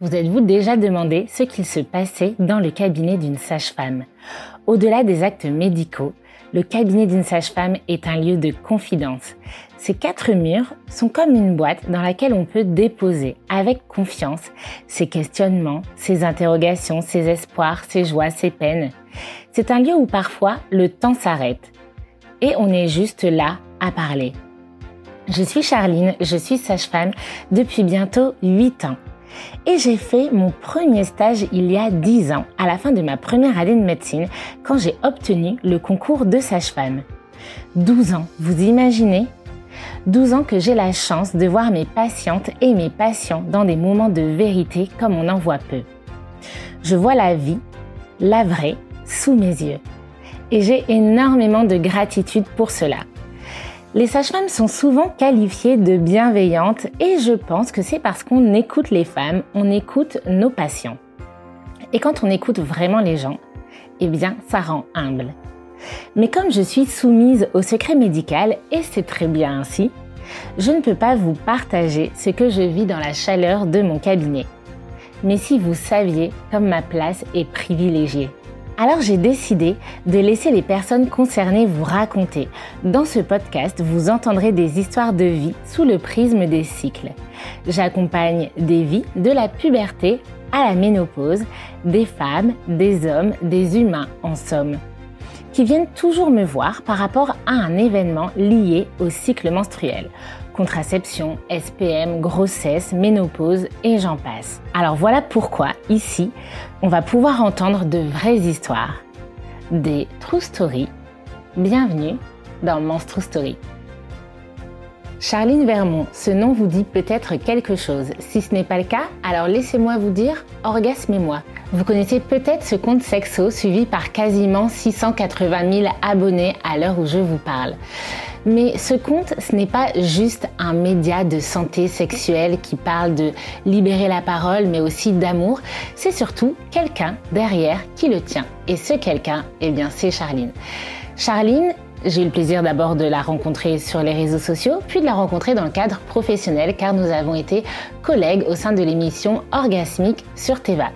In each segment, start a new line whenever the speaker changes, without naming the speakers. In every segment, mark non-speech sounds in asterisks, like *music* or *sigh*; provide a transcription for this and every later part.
Vous êtes-vous déjà demandé ce qu'il se passait dans le cabinet d'une sage-femme? Au-delà des actes médicaux, le cabinet d'une sage-femme est un lieu de confidence. Ces quatre murs sont comme une boîte dans laquelle on peut déposer avec confiance ses questionnements, ses interrogations, ses espoirs, ses joies, ses peines. C'est un lieu où parfois le temps s'arrête et on est juste là à parler. Je suis Charline, je suis sage-femme depuis bientôt 8 ans. Et j'ai fait mon premier stage il y a 10 ans, à la fin de ma première année de médecine, quand j'ai obtenu le concours de sage-femme. 12 ans, vous imaginez? 12 ans que j'ai la chance de voir mes patientes et mes patients dans des moments de vérité comme on en voit peu. Je vois la vie, la vraie, sous mes yeux. Et j'ai énormément de gratitude pour cela. Les sages-femmes sont souvent qualifiées de bienveillantes et je pense que c'est parce qu'on écoute les femmes, on écoute nos patients. Et quand on écoute vraiment les gens, eh bien, ça rend humble. Mais comme je suis soumise au secret médical, et c'est très bien ainsi, je ne peux pas vous partager ce que je vis dans la chaleur de mon cabinet. Mais si vous saviez comme ma place est privilégiée. Alors j'ai décidé de laisser les personnes concernées vous raconter. Dans ce podcast, vous entendrez des histoires de vie sous le prisme des cycles. J'accompagne des vies de la puberté à la ménopause, des femmes, des hommes, des humains en somme, qui viennent toujours me voir par rapport à un événement lié au cycle menstruel contraception, SPM, grossesse, ménopause et j'en passe. Alors voilà pourquoi ici, on va pouvoir entendre de vraies histoires, des true stories. Bienvenue dans Monstru Story. Charline Vermont, ce nom vous dit peut-être quelque chose. Si ce n'est pas le cas, alors laissez-moi vous dire orgasmez-moi. Vous connaissez peut-être ce compte sexo suivi par quasiment 680 000 abonnés à l'heure où je vous parle. Mais ce compte, ce n'est pas juste un média de santé sexuelle qui parle de libérer la parole, mais aussi d'amour. C'est surtout quelqu'un derrière qui le tient. Et ce quelqu'un, eh bien, c'est Charline. Charline, j'ai eu le plaisir d'abord de la rencontrer sur les réseaux sociaux, puis de la rencontrer dans le cadre professionnel, car nous avons été collègues au sein de l'émission Orgasmique sur Teva.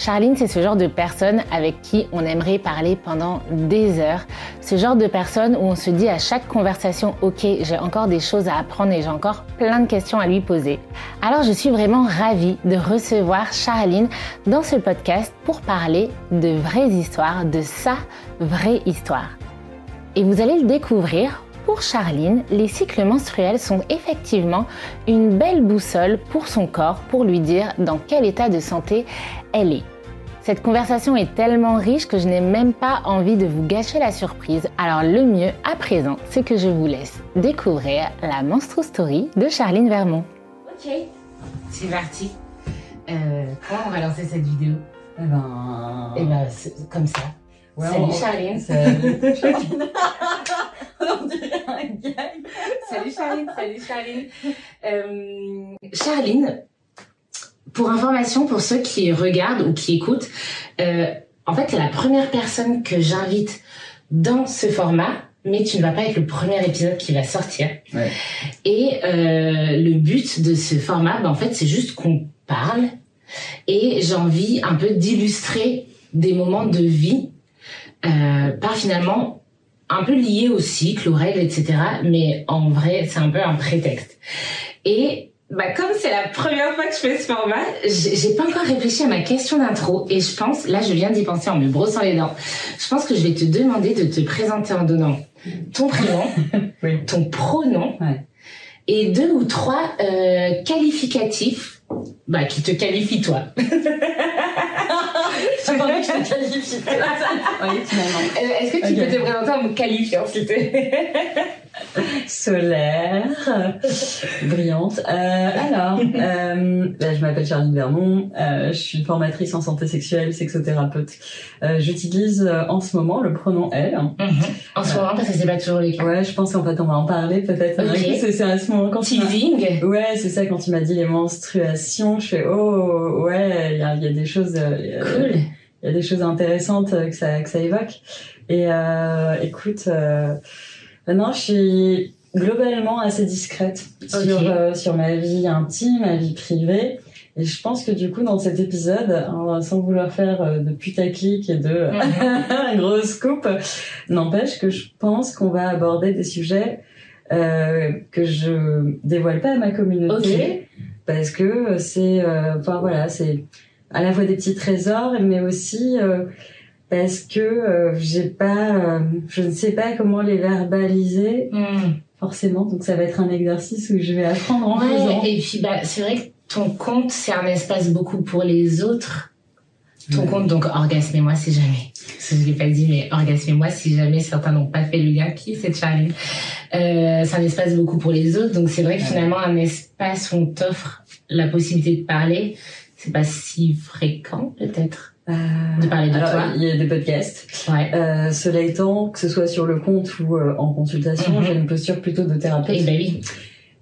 Charline, c'est ce genre de personne avec qui on aimerait parler pendant des heures. Ce genre de personne où on se dit à chaque conversation, ok, j'ai encore des choses à apprendre et j'ai encore plein de questions à lui poser. Alors je suis vraiment ravie de recevoir Charline dans ce podcast pour parler de vraies histoires, de sa vraie histoire. Et vous allez le découvrir pour Charline, les cycles menstruels sont effectivement une belle boussole pour son corps pour lui dire dans quel état de santé elle est. Cette conversation est tellement riche que je n'ai même pas envie de vous gâcher la surprise. Alors le mieux à présent, c'est que je vous laisse découvrir la Monstro Story de Charline Vermont. Ok, c'est parti. Euh, comment on va lancer cette vidéo?
Eh ben...
Eh ben, comme ça. salut Charline. Salut *laughs* Charline. Salut Charline, salut Charline. Euh, Charline, pour information, pour ceux qui regardent ou qui écoutent, euh, en fait, c'est la première personne que j'invite dans ce format, mais tu ne vas pas être le premier épisode qui va sortir.
Ouais.
Et euh, le but de ce format, ben, en fait, c'est juste qu'on parle. Et j'ai envie un peu d'illustrer des moments de vie euh, par finalement un peu liés au cycle, aux règles, etc. Mais en vrai, c'est un peu un prétexte. Et bah, comme c'est la première fois que je fais ce format, j'ai pas encore réfléchi à ma question d'intro et je pense, là je viens d'y penser en me brossant les dents, je pense que je vais te demander de te présenter en donnant ton prénom, *laughs*
Oui.
ton pronom
Ouais.
et deux ou trois euh, qualificatifs bah, qui te qualifient toi. *laughs*
Que te *laughs* oui, finalement.
Euh, Est-ce que tu peux te présenter en me qualifiant s'il te plaît *laughs*
Solaire, brillante. Euh, alors, euh, bah, je m'appelle Charline Vermont, euh, je suis formatrice en santé sexuelle, sexothérapeute. Euh, J'utilise euh, en ce moment le pronom elle.
En ce moment, parce que c'est pas toujours le cas.
Ouais, je pense qu'en fait on va en parler peut-être.
Ok.
C'est à ce moment quand
Teasing.
Ouais, c'est ça, quand tu m'as dit les menstruations, je fais, oh, ouais, il y y a des choses, euh,
Cool.
Il y a des choses intéressantes euh, que ça, que ça évoque. Et euh, écoute, euh, maintenant je suis globalement assez discrète
Ok.
sur, euh, sur ma vie intime, ma vie privée. Et je pense que du coup, dans cet épisode, hein, sans vouloir faire euh, de putaclic et de *laughs* mm gros scoop, n'empêche que je pense qu'on va aborder des sujets euh, que je dévoile pas à ma communauté parce que c'est, euh, enfin voilà, c'est à la fois des petits trésors, mais aussi euh, parce que euh, j'ai pas, je ne sais pas comment les verbaliser. Mm. Forcément, donc ça va être un exercice où je vais apprendre en faisant.
Et puis bah c'est vrai que ton compte c'est un espace beaucoup pour les autres. Ton compte donc orgasmez-moi si jamais. Je ne l'ai pas dit mais orgasmez-moi si jamais certains n'ont pas fait le lien qui c'est Charlie. Euh, c'est un espace beaucoup pour les autres donc c'est vrai que finalement un espace où on t'offre la possibilité de parler c'est pas si fréquent peut-être de parler de
alors,
toi.
Il y a des podcasts. Ouais. Euh, cela étant, que ce soit sur le compte ou euh, en consultation, mm-hmm. j'ai une posture plutôt de thérapeute.
Et ben oui.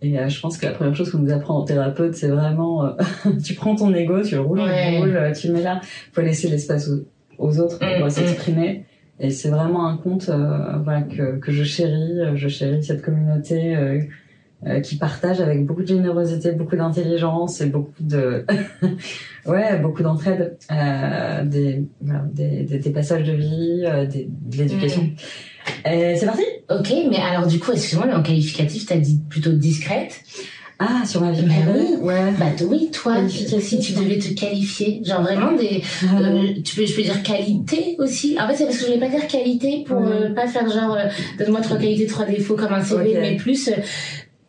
Et euh, je pense que la première chose qu'on nous apprend en thérapeute, c'est vraiment, euh, *laughs* tu prends ton ego, tu le roules, tu le tu le mets là. Faut laisser l'espace aux, autres pour mm-hmm. s'exprimer. Et c'est vraiment un compte, voilà, que, que je chéris. Je chéris cette communauté euh, qui partage avec beaucoup de générosité, beaucoup d'intelligence et beaucoup de *laughs* ouais, beaucoup d'entraide, euh, des, voilà, des, des, des, passages de vie, euh, des, de l'éducation. Mm. C'est parti
Ok, mais alors du coup, excuse-moi, mais en qualificatif, t'as dit plutôt discrète?
Ah, sur ma vie
bah oui. Ouais. Bah oui, toi, si tu devais te qualifier, genre vraiment des, ah. euh, tu peux, je peux dire qualité aussi? En fait, c'est parce que je voulais pas dire qualité pour euh, pas faire genre, euh, donne-moi trois qualités, trois défauts comme un CV, mais plus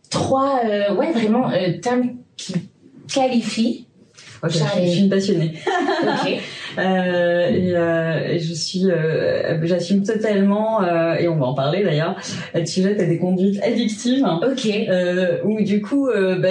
trois, euh, ouais, vraiment, euh, termes qui qualifient.
Je suis une passionnée. ok. *laughs* Euh, et, euh, je suis, euh, j'assume totalement, euh, et on va en parler d'ailleurs, être sujette à des conduites addictives.
Ok.
Euh, où du coup, bah,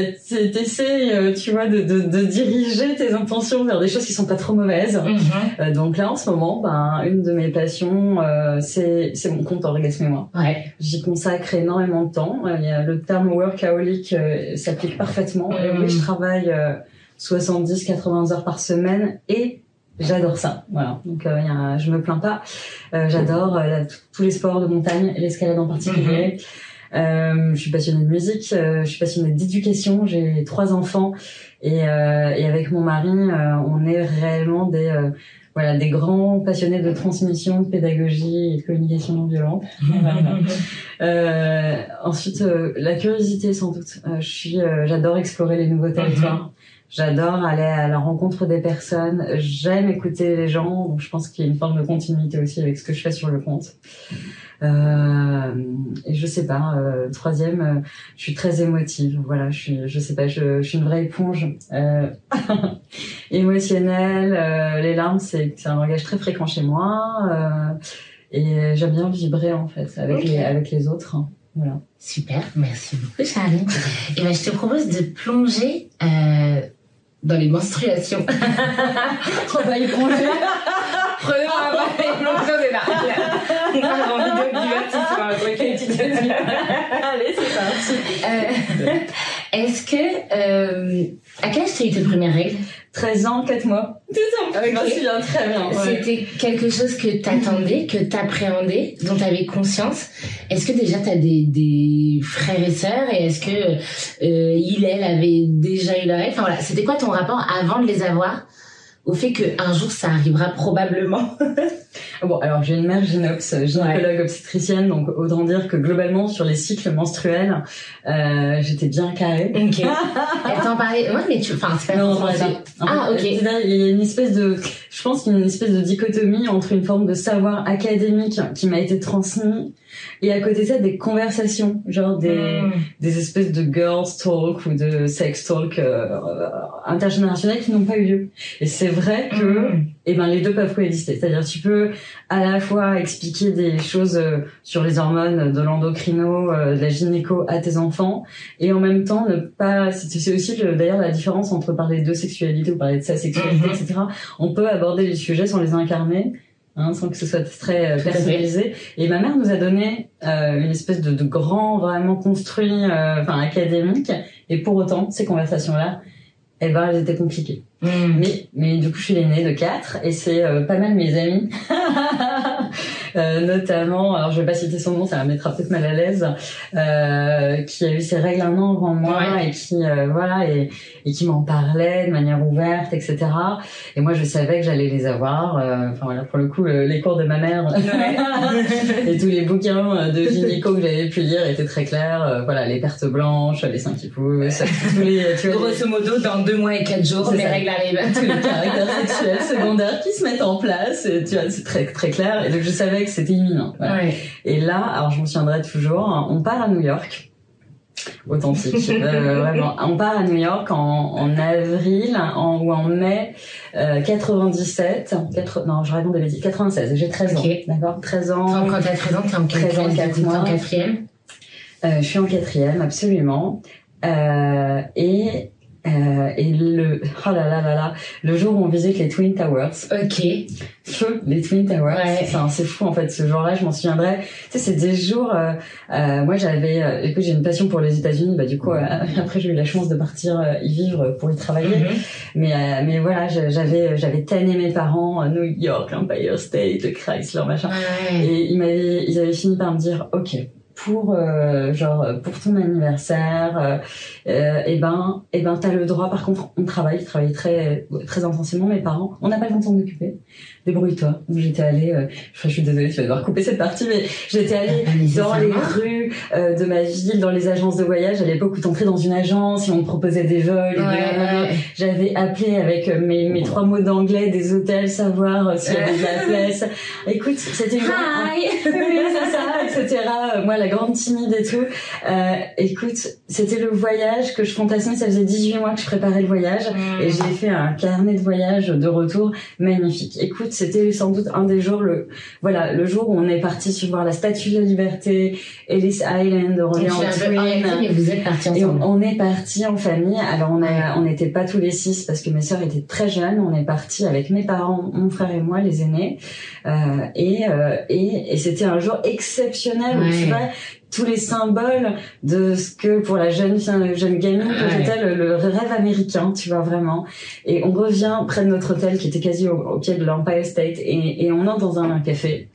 t'essaies, tu vois, de, de, de, diriger tes intentions vers des choses qui sont pas trop mauvaises. Mhm. donc là, en ce moment, ben, une de mes passions, c'est c'est mon compte Orgasme moi.
Ouais.
J'y consacre énormément de temps. Le terme workaholic s'applique parfaitement. Et oui, je travaille 70-80 heures par semaine et J'adore ça, voilà. Donc euh, y a, je me plains pas. Euh, j'adore euh, tous les sports de montagne, l'escalade en particulier. Mhm. Euh, je suis passionnée de musique, je suis passionnée d'éducation. J'ai trois enfants et, et avec mon mari, on est réellement des voilà des grands passionnés de transmission, de pédagogie et de communication non violente. *laughs* ensuite, la curiosité sans doute. je suis, j'adore explorer les nouveaux territoires. J'adore aller à la rencontre des personnes. J'aime écouter les gens. Donc je pense qu'il y a une forme de continuité aussi avec ce que je fais sur le compte. Euh, et je sais pas. Euh, troisième, euh, je suis très émotive. Voilà, je suis, je sais pas, je, je suis une vraie éponge euh, *laughs* émotionnelle. Euh, les larmes, c'est c'est un langage très fréquent chez moi. et j'aime bien vibrer en fait avec les avec les autres. Voilà.
Super, merci beaucoup Charlie. et ben je te propose de plonger euh, dans les menstruations. *laughs*
On va y plonger.
Prenons un bain l'émotion de la. On parle en vidéo divertissement.
Allez, c'est parti.
Est-ce que euh, à quel âge tu as eu tes premières règles
13 ans, 4 mois.
C'est ça.
Okay. Je me souviens très bien.
C'était quelque chose que t'attendais, que t'appréhendais, dont t'avais conscience? Est-ce que déjà t'as des, des frères et sœurs? Et est-ce que euh, il, elle avait déjà eu la règle? Enfin voilà, c'était quoi ton rapport avant de les avoir au fait qu'un jour ça arrivera probablement? *laughs*
Bon, alors j'ai une mère gynops, gynécologue obstétricienne, donc autant dire que globalement sur les cycles menstruels, euh, j'étais bien carrée.
Ok. *laughs* Elle t'en parlait. Ouais, mais tu. Enfin, c'est pas.
Non,
Ah, ok.
Il y a une espèce de. Je pense qu'il y a une espèce de dichotomie entre une forme de savoir académique qui m'a été transmis et à côté de ça, des conversations, genre des, hmm. des espèces de girls talk ou de sex talk euh, intergénérationnels qui n'ont pas eu lieu. Et c'est vrai que, mm. eh ben, les deux peuvent coexister. C'est-à-dire, tu peux à la fois expliquer des choses euh, sur les hormones, de l'endocrino, euh, de la gynéco à tes enfants, et en même temps ne pas. C'est aussi d'ailleurs la différence entre parler de sexualité ou parler de sa sexualité, mm-hmm. etc. On peut aborder les sujets sans les incarner Hein, sans que ce soit très euh, personnalisé. Et ma mère nous a donné euh, une espèce de, de, grand, vraiment construit, euh, enfin académique. Et pour autant, ces conversations-là, eh ben, elles étaient compliquées. Hmm. Mais, mais du coup, je suis l'aînée de quatre, et c'est euh, pas mal mes amis *laughs* notamment, alors je vais pas citer son nom, ça va mettre peut-être mal à l'aise, euh, qui a eu ses règles un an avant moi et qui euh, voilà et, et qui m'en parlait de manière ouverte, etc. Et moi je savais que j'allais les avoir. euh, Enfin voilà, pour le coup, le- les cours de ma mère *laughs* et tous les bouquins de gynéco que j'avais pu lire étaient très clairs. Euh, voilà, les pertes blanches, les seins qui poussent, tous les, tu vois, les-
Grosso modo, dans deux mois et quatre jours,
ça.
règles arrivent.
tous les caractères sexuels secondaires qui se mettent en place. Tu vois, c'est très très clair. Et donc je savais que c'était imminent. Voilà.
Ouais.
Et là, alors je m'en souviendrai toujours. On part à New York. Authentique, *laughs* euh, vraiment. On part à New York en, en avril en, ou en mai euh, 97. Quatre- non, je raconte des bêtises. 96. J'ai 13 ans.
Ok.
D'accord? 13 ans.
Quand, quand t'as 13 ans, t'es en quelle
13 ans,
classe
quatre
du coup, T'es en
mois.
quatrième?
Euh, je suis en quatrième, absolument. Euh, et euh, et le oh là là là là le jour où on visite les Twin Towers
Ok.
feu les Twin Towers
Ouais.
C'est fou en fait ce jour-là je m'en souviendrai tu sais c'est des jours euh, euh, moi j'avais euh, écoute j'ai une passion pour les États-Unis bah du coup euh, *laughs* après j'ai eu la chance de partir euh, y vivre pour y travailler
Mhm.
mais euh, mais voilà j'avais j'avais tanné mes parents New York Empire State Chrysler machin
Ouais.
et ils m'avaient, ils avaient fini par me dire, ok, pour euh, genre pour ton anniversaire, euh, euh, eh ben, eh ben, t'as le droit. Par contre, on travaille, ils travaillent très très intensément. Mes parents, on n'a pas le temps de s'en occuper. Débrouille-toi. Donc j'étais allée, euh, je suis désolée, tu vas devoir couper cette partie, mais j'étais allée
Pas
dans les rues euh, de ma ville, dans les agences de voyage. À l'époque où t'entrais dans une agence et on te proposait des vols. et
Ouais,
j'avais appelé avec euh, mes, mes trois mots d'anglais des hôtels, savoir s'il y avait de la *laughs* place. Écoute, c'était
Hi. *laughs*
ça, etc. Moi, la grande timide et tout. Euh, écoute, c'était le voyage que je fantasmais. Ça faisait 18 mois que je préparais le voyage.
Mm.
Et j'ai fait un carnet de voyage de retour magnifique. Écoute, c'était sans doute un des jours, le, voilà, le jour où on est parti sur voir la Statue de la Liberté, Ellis Island, on en
orienté,
Twin.
mais vous êtes partis
Et on,
ensemble.
on est parti en famille. Alors on a, on n'était pas tous les six parce que mes sœurs étaient très jeunes. On est parti avec mes parents, mon frère et moi, les aînés. Euh, et euh, et, et c'était un jour exceptionnel où tu
Ouais.
vois tous les symboles de ce que pour la jeune jeune gamine que
Ouais.
j'étais le, le rêve américain, tu vois vraiment. Et on revient près de notre hôtel qui était quasi au, au pied de l'Empire State et, et on entre dans un, café.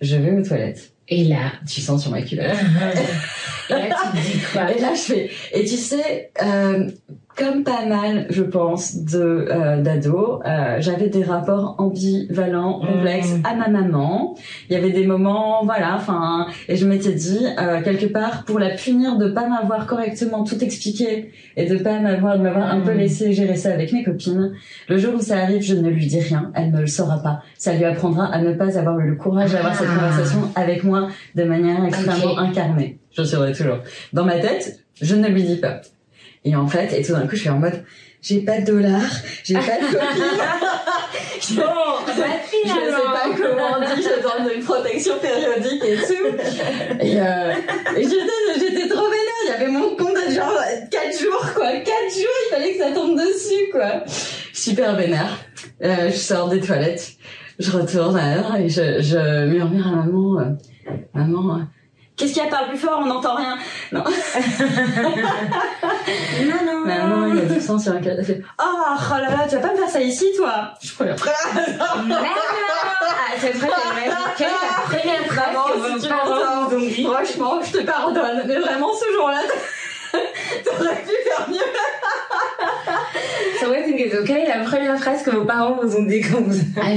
Je vais aux toilettes.
Et là,
Tu sens sur ma culotte. *laughs*
et là, tu te dis quoi?
Et là, je fais. Et tu sais, euh, comme pas mal, je pense, de euh, d'ados, euh, j'avais des rapports ambivalents, complexes
Mm.
à ma maman. Il y avait des moments, voilà, enfin, et je m'étais dit euh, quelque part pour la punir de pas m'avoir correctement tout expliqué et de pas m'avoir de m'avoir un peu
Mm.
laissé gérer ça avec mes copines. Le jour où ça arrive, je ne lui dis rien, elle ne le saura pas. Ça lui apprendra à ne pas avoir eu le courage d'avoir cette
Ah.
conversation avec moi de manière extrêmement incarnée. Je serai toujours. Dans ma tête, je ne lui dis pas. Et en fait, et tout d'un coup, je suis en mode, j'ai pas de dollars, j'ai pas de copine. je, *laughs*
Bon,
je sais pas comment on dit, besoin d'une protection périodique et tout. Et, euh, et j'étais, j'étais trop vénère. Il y avait mon compte de genre 4 jours, quoi. 4 jours, il fallait que ça tombe dessus, quoi. Super vénère. Euh, je sors des toilettes. Je retourne alors et je, je murmure à maman, euh, maman, qu'est-ce qu'il y a Parle plus fort, on n'entend rien. Non. *laughs*
Non, non.
Maman, il y a du sang sur un. Elle fait, oh, oh là là, tu vas pas me faire ça ici, toi? Je crois après.
Non, non. *laughs* Ah, fois, j'ai imaginé quelle est la première phrase
si
vos
tu
parents
m'entends,
vous ont dit
Franchement, je te pardonne. Mais vraiment, ce jour-là, *laughs* t'aurais pu faire mieux.
Ça va être une question. Quelle est la première phrase que vos parents vous ont dit quand vous
Ah,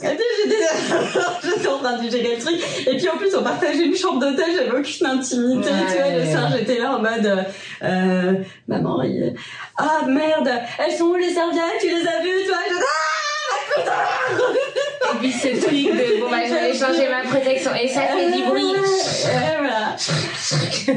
*laughs* j'étais en train de gérer le truc. Et puis en plus, on partageait une chambre d'hôtel, j'avais aucune intimité,
Ouais.
tu vois, le sein, j'étais là en mode, euh, euh, maman, il- ah merde, elles sont où les serviettes, tu les as vues, toi? Je-
Et puis ce truc de bon bah je vais changer ma protection et ça fait du bruit. *laughs*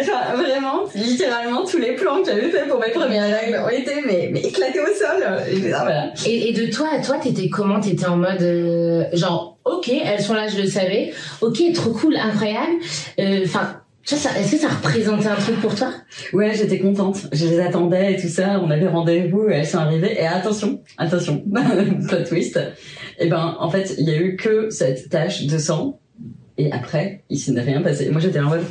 Enfin, vraiment, littéralement, tous les plans que j'avais fait pour mes premières règles ont été mais, mais éclatés au sol. Et je- ah, voilà.
Et, et de toi à toi, t'étais comment? T'étais en mode euh, genre ok, elles sont là, je le savais. Ok, trop cool, incroyable. Euh, Enfin, tu vois, ça- est-ce que ça représentait un truc pour toi?
Ouais, j'étais contente. Je les attendais et tout ça. On avait rendez-vous et elles sont arrivées. Et attention, attention, *laughs* plot twist. Et ben, en fait, il y a eu que cette tache de sang. Et après, il s'est rien passé. Moi, j'étais en mode,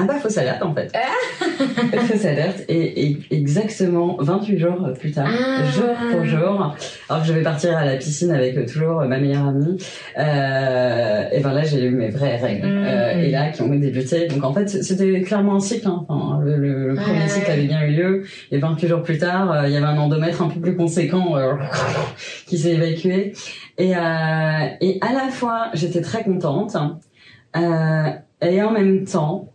ah bah fausse alerte en fait. *laughs* fausse alerte et, exactement 28 jours plus tard, ah. jour pour jour, alors que je vais partir à la piscine avec euh, toujours ma meilleure amie, euh, et ben là j'ai eu mes vraies règles mm. euh, et là qui ont débuté. Donc en fait c'était clairement un cycle. Hein. Enfin, le, le, premier cycle avait bien eu lieu et 28 jours plus tard euh, il y avait un endomètre un peu plus conséquent euh, *laughs* qui s'est évacué et, et à la fois j'étais très contente et en même temps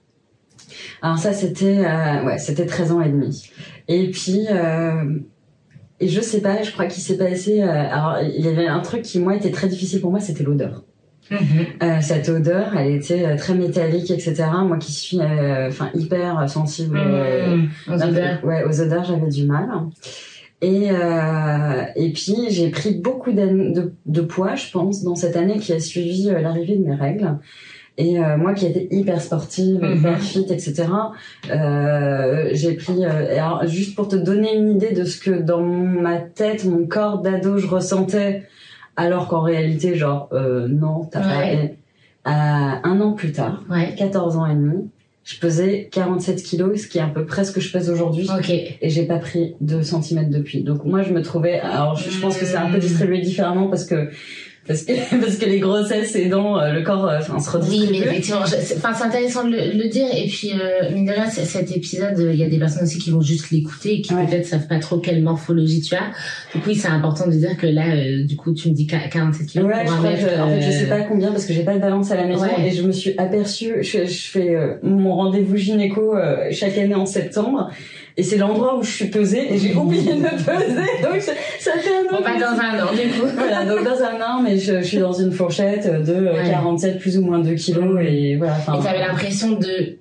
alors ça, c'était euh, ouais, c'était 13 ans et demi. Et puis euh, et je sais pas, je crois qu'il s'est passé. Euh, alors il y avait un truc qui moi était très difficile pour moi, c'était l'odeur. Mm-hmm. cette odeur, elle était très métallique, etc. Moi qui suis enfin hyper sensible
mm-hmm. aux, odeurs.
Ouais, aux odeurs, j'avais du mal. Et, euh, et puis j'ai pris beaucoup de, de, poids, je pense, dans cette année qui a suivi l'arrivée de mes règles. Et euh, moi qui étais hyper sportive, mhm. hyper fit, etc. Euh, j'ai pris. Euh, alors juste pour te donner une idée de ce que dans ma tête, mon corps d'ado, je ressentais, alors qu'en réalité, genre euh, non, t'as ouais. pas. un an plus tard, ouais. 14 ans et demi, je pesais 47 kilos, ce qui est un peu presque ce que je pèse aujourd'hui.
Okay.
Et j'ai pas pris 2 cm depuis. Donc moi, je me trouvais. Alors je, je pense que c'est un peu distribué différemment parce que parce que *laughs* parce que les grossesses aidant euh, le corps euh, enfin se redistribue.
Oui, mais effectivement, enfin c'est intéressant de le, dire et puis euh, mine de rien cet épisode il y a des personnes aussi qui vont juste l'écouter et qui peut-être savent pas trop quelle morphologie tu as. Donc oui, c'est important de dire que là euh, du coup tu me dis 47 kilos
ouais, pour un mètre. en fait, je sais pas combien parce que j'ai pas de balance à la maison et je me suis aperçue je, je fais mon rendez-vous gynéco chaque année en septembre et c'est l'endroit où je suis pesée et j'ai *laughs* oublié de me peser donc ça fait un
an. Bon, pas dans un an du coup.
voilà, donc dans un an mais je, je suis dans une fourchette de 47 plus ou moins 2 kilos et voilà.
Et t'avais l'impression de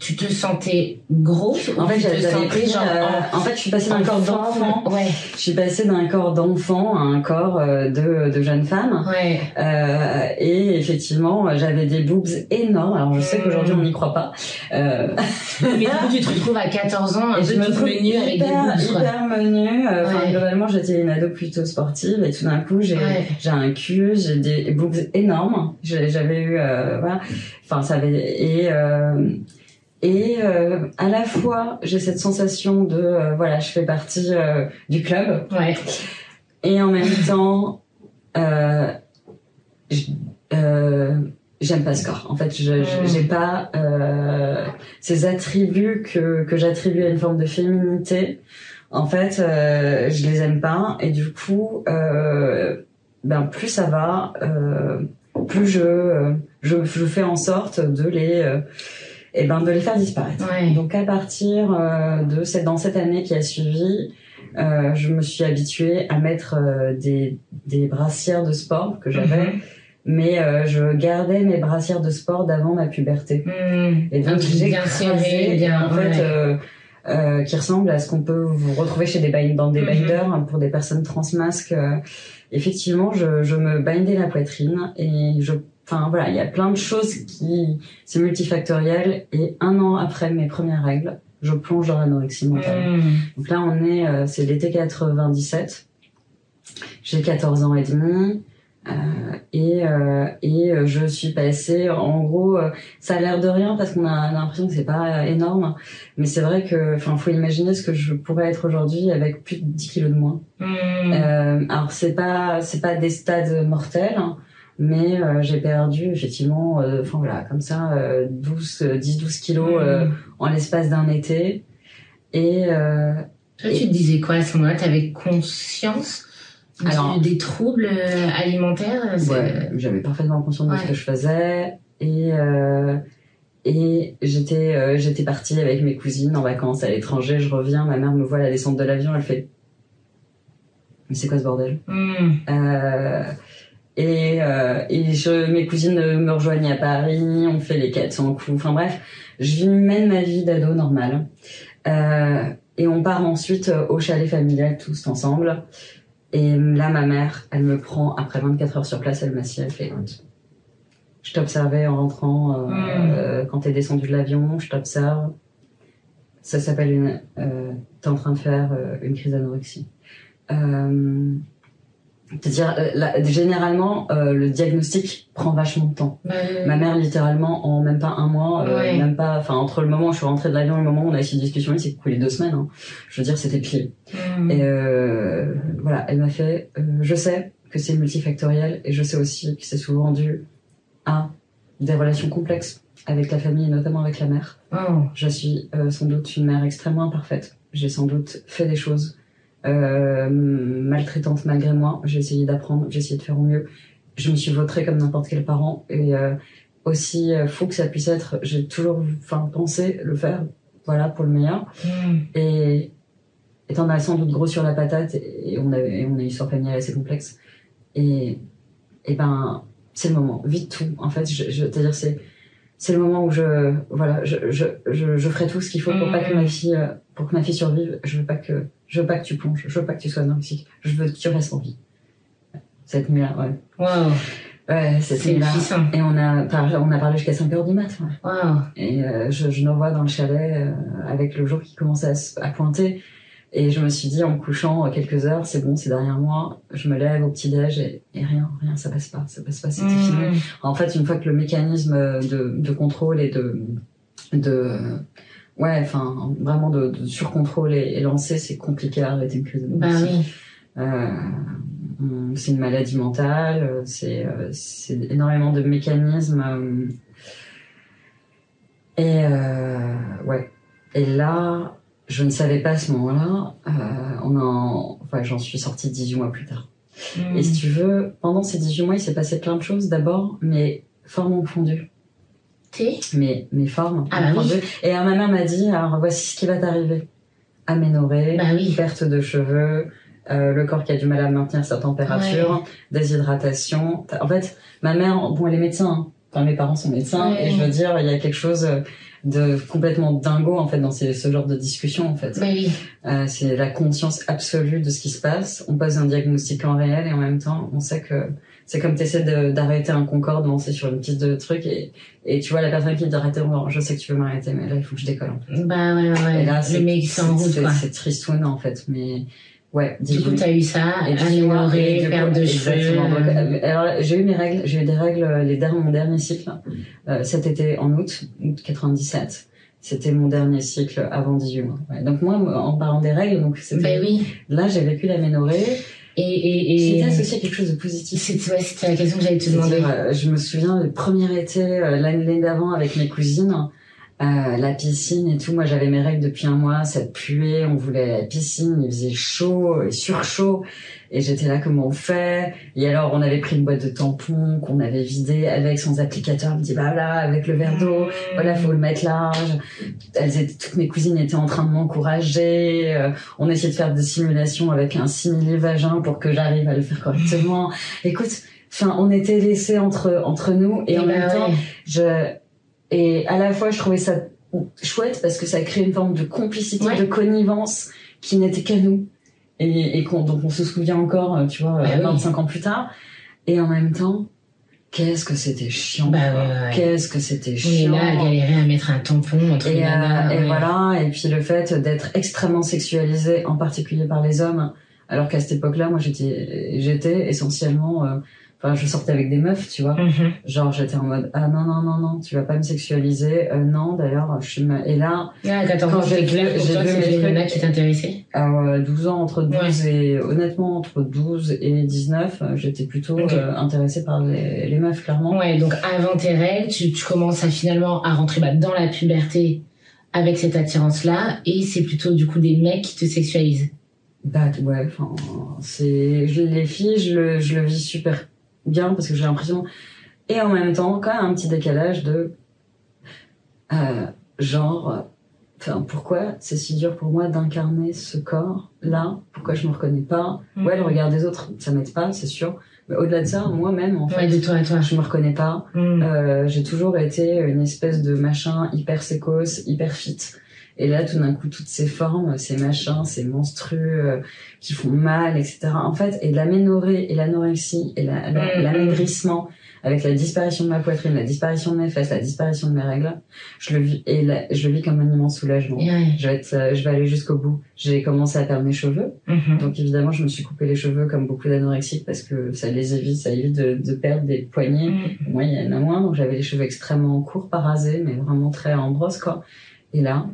tu te sentais gros.
En fait j'avais pris genre euh, en fait je suis passée d'un corps d'enfant.
ouais.
Je suis passée d'un corps d'enfant à un corps euh, de, de jeune femme.
Ouais.
Euh, et effectivement j'avais des boobs énormes. Alors je sais mmh. qu'aujourd'hui on n'y croit pas.
Euh... *laughs* mais du coup tu te retrouves à 14 ans un et peu toute menue avec des boobs
hyper menue. Euh, enfin globalement j'étais une ado plutôt sportive et tout d'un coup j'ai j'ai un cul j'ai des boobs énormes. J'avais eu voilà. Enfin ça avait et et euh, à la fois, j'ai cette sensation de euh, voilà, je fais partie euh, du club.
Ouais.
Et en même *laughs* temps, euh, j'aime pas ce corps. En fait, je j'ai pas ces attributs que que j'attribue à une forme de féminité. En fait, je les aime pas. Et du coup, ben plus ça va, plus je, je je fais en sorte de les et ben de les faire disparaître. Donc à partir euh, de cette dans cette année qui a suivi, euh, je me suis habituée à mettre euh, des des brassières de sport que j'avais. Mhm. Mais euh, je gardais mes brassières de sport d'avant ma puberté.
Mhm.
Et donc j'ai creusé, bien, en fait, euh, qui ressemble à ce qu'on peut vous retrouver chez des dans des mhm. binders hein, pour des personnes transmasques. effectivement, je, je me bindais la poitrine et je Enfin voilà, il y a plein de choses qui c'est multifactoriel et un an après mes premières règles, je plonge dans l'anorexie mentale. Hmm. Donc là on est euh, c'est l'été 97. J'ai 14 ans et demi. Euh, et euh, et euh, je suis passée en gros ça a l'air de rien parce qu'on a, l'impression que c'est pas énorme mais c'est vrai que enfin faut imaginer ce que je pourrais être aujourd'hui avec plus de 10 kilos de moins
hmm.
alors c'est pas c'est pas des stades mortels hein, mais euh, j'ai perdu effectivement euh, enfin voilà comme ça 12 10 12 kilos euh, mmh. en l'espace d'un été. Et
toi tu te disais quoi à ce moment-là? Avais conscience alors des troubles alimentaires
ouais j'avais parfaitement conscience de ce que je faisais. Et et j'étais j'étais partie avec mes cousines en vacances à l'étranger. Je reviens ma mère me voit à la descente de l'avion elle fait mais c'est quoi ce bordel?
Mmh.
Et, euh, et je, mes cousines me rejoignent à Paris, on fait les 400 coups. Enfin bref, je mène ma vie d'ado normale. Euh, et on part ensuite au chalet familial tous ensemble. Et là, ma mère, elle me prend, après 24 heures sur place, elle m'assied, elle fait Je t'observais en rentrant, euh, mm. euh, quand t'es descendu de l'avion, je t'observe. Ça s'appelle une... Euh, t'es en train de faire euh, une crise d'anorexie. Euh, C'est-à-dire, euh, généralement, euh, le diagnostic prend vachement de temps. Ma mère, littéralement, en même pas un mois, euh, même pas, enfin, entre le moment où je suis rentrée de l'avion et le moment où on a eu cette discussion, il s'est coulé deux semaines. Hein. Je veux dire, c'était pire. Mm. Et euh, voilà, elle m'a fait. je sais que c'est multifactoriel et je sais aussi que c'est souvent dû à des relations complexes avec la famille et notamment avec la mère. Oh. Je suis sans doute une mère extrêmement imparfaite. J'ai sans doute fait des choses euh, maltraitante malgré moi. J'ai essayé d'apprendre, j'ai essayé de faire au mieux. Je me suis vautrée comme n'importe quel parent et euh, aussi euh, fou que ça puisse être, j'ai toujours enfin pensé le faire voilà pour le meilleur. Mm. Et étant a sans doute gros sur la patate et on a on a une histoire familiale assez complexe et et ben c'est le moment, vite tout en fait, je, je c'est-à-dire c'est c'est le moment où je voilà je je je, je ferai tout ce qu'il faut pour pas que ma fille euh, pour que ma fille survive. Je veux pas que je veux pas que tu plonges. Je veux pas que tu sois anorexique je veux que tu restes en vie. Cette nuit là ouais.
Wow.
ouais cette nuit là et on a parlé on a parlé jusqu'à 5 heures du mat
wow.
et euh, je je nous vois dans le chalet euh, avec le jour qui commençait à, à pointer et je me suis dit, en me couchant quelques heures, c'est bon, c'est derrière moi. Je me lève au petit-déj et, rien, rien, ça passe pas, ça passe pas, c'est mmh. En fait, une fois que le mécanisme de, de contrôle et de, de, ouais, enfin, vraiment de, de surcontrôle est, est lancé, c'est compliqué à arrêter une crise
de bah oui.
euh, c'est une maladie mentale, c'est, c'est énormément de mécanismes. Et euh, ouais. Et là, je ne savais pas à ce moment-là. Euh, on en, enfin, j'en suis sortie 18 mois plus tard. Hmm. Et si tu veux, pendant ces 18 mois, il s'est passé plein de choses. D'abord, mes formes ont fondu.
T'es
Mes, mes formes
ah, bah
fondu. Et ma mère m'a dit, alors voici ce qui va t'arriver. Aménorrhée,
bah oui.
perte de cheveux, euh, le corps qui a du mal à maintenir sa température, déshydratation. En fait, ma mère, bon, elle est médecin. Hein. Enfin, mes parents sont médecins. Et je veux dire, il y a quelque chose de complètement dingo en fait dans ces, ce genre de discussion en fait.
Oui.
Euh, c'est la conscience absolue de ce qui se passe. On pose un diagnostic en réel et en même temps on sait que c'est comme t'essaies d'arrêter un Concorde lancé sur une piste de truc et, et tu vois la personne qui dit arrêter, je sais que tu veux m'arrêter mais là il faut que je décolle en fait.
Bah ouais ouais. Et là, c'est quoi.
C'est tristoun en fait mais Ouais.
Du coup, t'as eu ça, amélioré, perte de cheveux.
Euh, alors, j'ai eu mes règles, j'ai eu des règles, les derniers, mon dernier cycle, euh, cet été en août, août 97. C'était mon dernier cycle avant 18 mois. Ouais. Donc moi, en parlant des règles, donc c'était,
ben oui.
là, j'ai vécu l'aménorrhée.
Et, et, et
c'était associé à quelque chose de positif.
C'était ouais, la question que j'allais te demander.
Euh, je me souviens le premier été euh, l'année d'avant avec mes cousines euh, la piscine et tout. Moi, j'avais mes règles depuis un mois, ça puait, on voulait la piscine, il faisait chaud et surchaud. Et j'étais là, comment on fait? Et alors, on avait pris une boîte de tampons qu'on avait vidée avec sans applicateur. On me dit, bah là, avec le verre d'eau, voilà, faut le mettre large. Elles étaient, toutes mes cousines étaient en train de m'encourager. Euh, on essayait de faire des simulations avec un simili vagin pour que j'arrive à le faire correctement. Écoute, enfin, on était laissés entre entre nous et, en même bah temps, je et à la fois, je trouvais ça chouette parce que ça crée une forme de complicité, de connivence qui n'était qu'à nous. Et, et donc on se souvient encore, euh, tu vois, 25 ans plus tard. Et en même temps, qu'est-ce que c'était chiant.
Bah,
qu'est-ce que c'était chiant.
On est là à galérer à mettre un tampon entre
et,
euh,
et voilà. Et puis le fait d'être extrêmement sexualisé, en particulier par les hommes, alors qu'à cette époque-là, moi j'étais, j'étais essentiellement euh, Enfin, je sortais avec des meufs, tu vois. Mhm. Genre, j'étais en mode, ah non, non, non, non, tu vas pas me sexualiser. Euh, non, d'ailleurs, je suis... Et là...
Ah, quand j'ai toi, c'est les qui t'intéressaient
À 12 ans, entre 12 et... Honnêtement, entre 12 et 19, euh, j'étais plutôt euh, intéressée par les, les, meufs, clairement.
Ouais, donc avant tes règles, tu, tu commences à finalement à rentrer bah, dans la puberté avec cette attirance-là, et c'est plutôt du coup des mecs qui te sexualisent.
Bah ouais, enfin, c'est... Les filles, je le, je le vis super bien parce que j'ai l'impression. Et en même temps quand même un petit décalage de euh, genre enfin pourquoi c'est si dur pour moi d'incarner ce corps là pourquoi je me reconnais pas? Mm. ouais le regard des autres ça m'aide pas c'est sûr. Mais au-delà de ça moi-même en fait
toi.
je me reconnais pas. Mm. euh, j'ai toujours été une espèce de machin hyper sécos hyper fit et là, tout d'un coup, toutes ces formes, ces machins, ces monstrueux euh, qui font mal, etc. En fait, et l'aménorrhée et l'anorexie et mm, mm. l'amaigrissement avec la disparition de ma poitrine, la disparition de mes fesses, la disparition de mes règles, je le vis et je le vis comme un immense soulagement. Je vais être, euh, je vais aller jusqu'au bout. J'ai commencé à perdre mes cheveux, mhm. donc évidemment je me suis coupé les cheveux comme beaucoup d'anorexiques parce que ça les évite, ça évite de, de perdre des poignets. Mhm. Moi il y en a moins, donc j'avais les cheveux extrêmement courts, pas rasés, mais vraiment très en brosse quoi. Et là,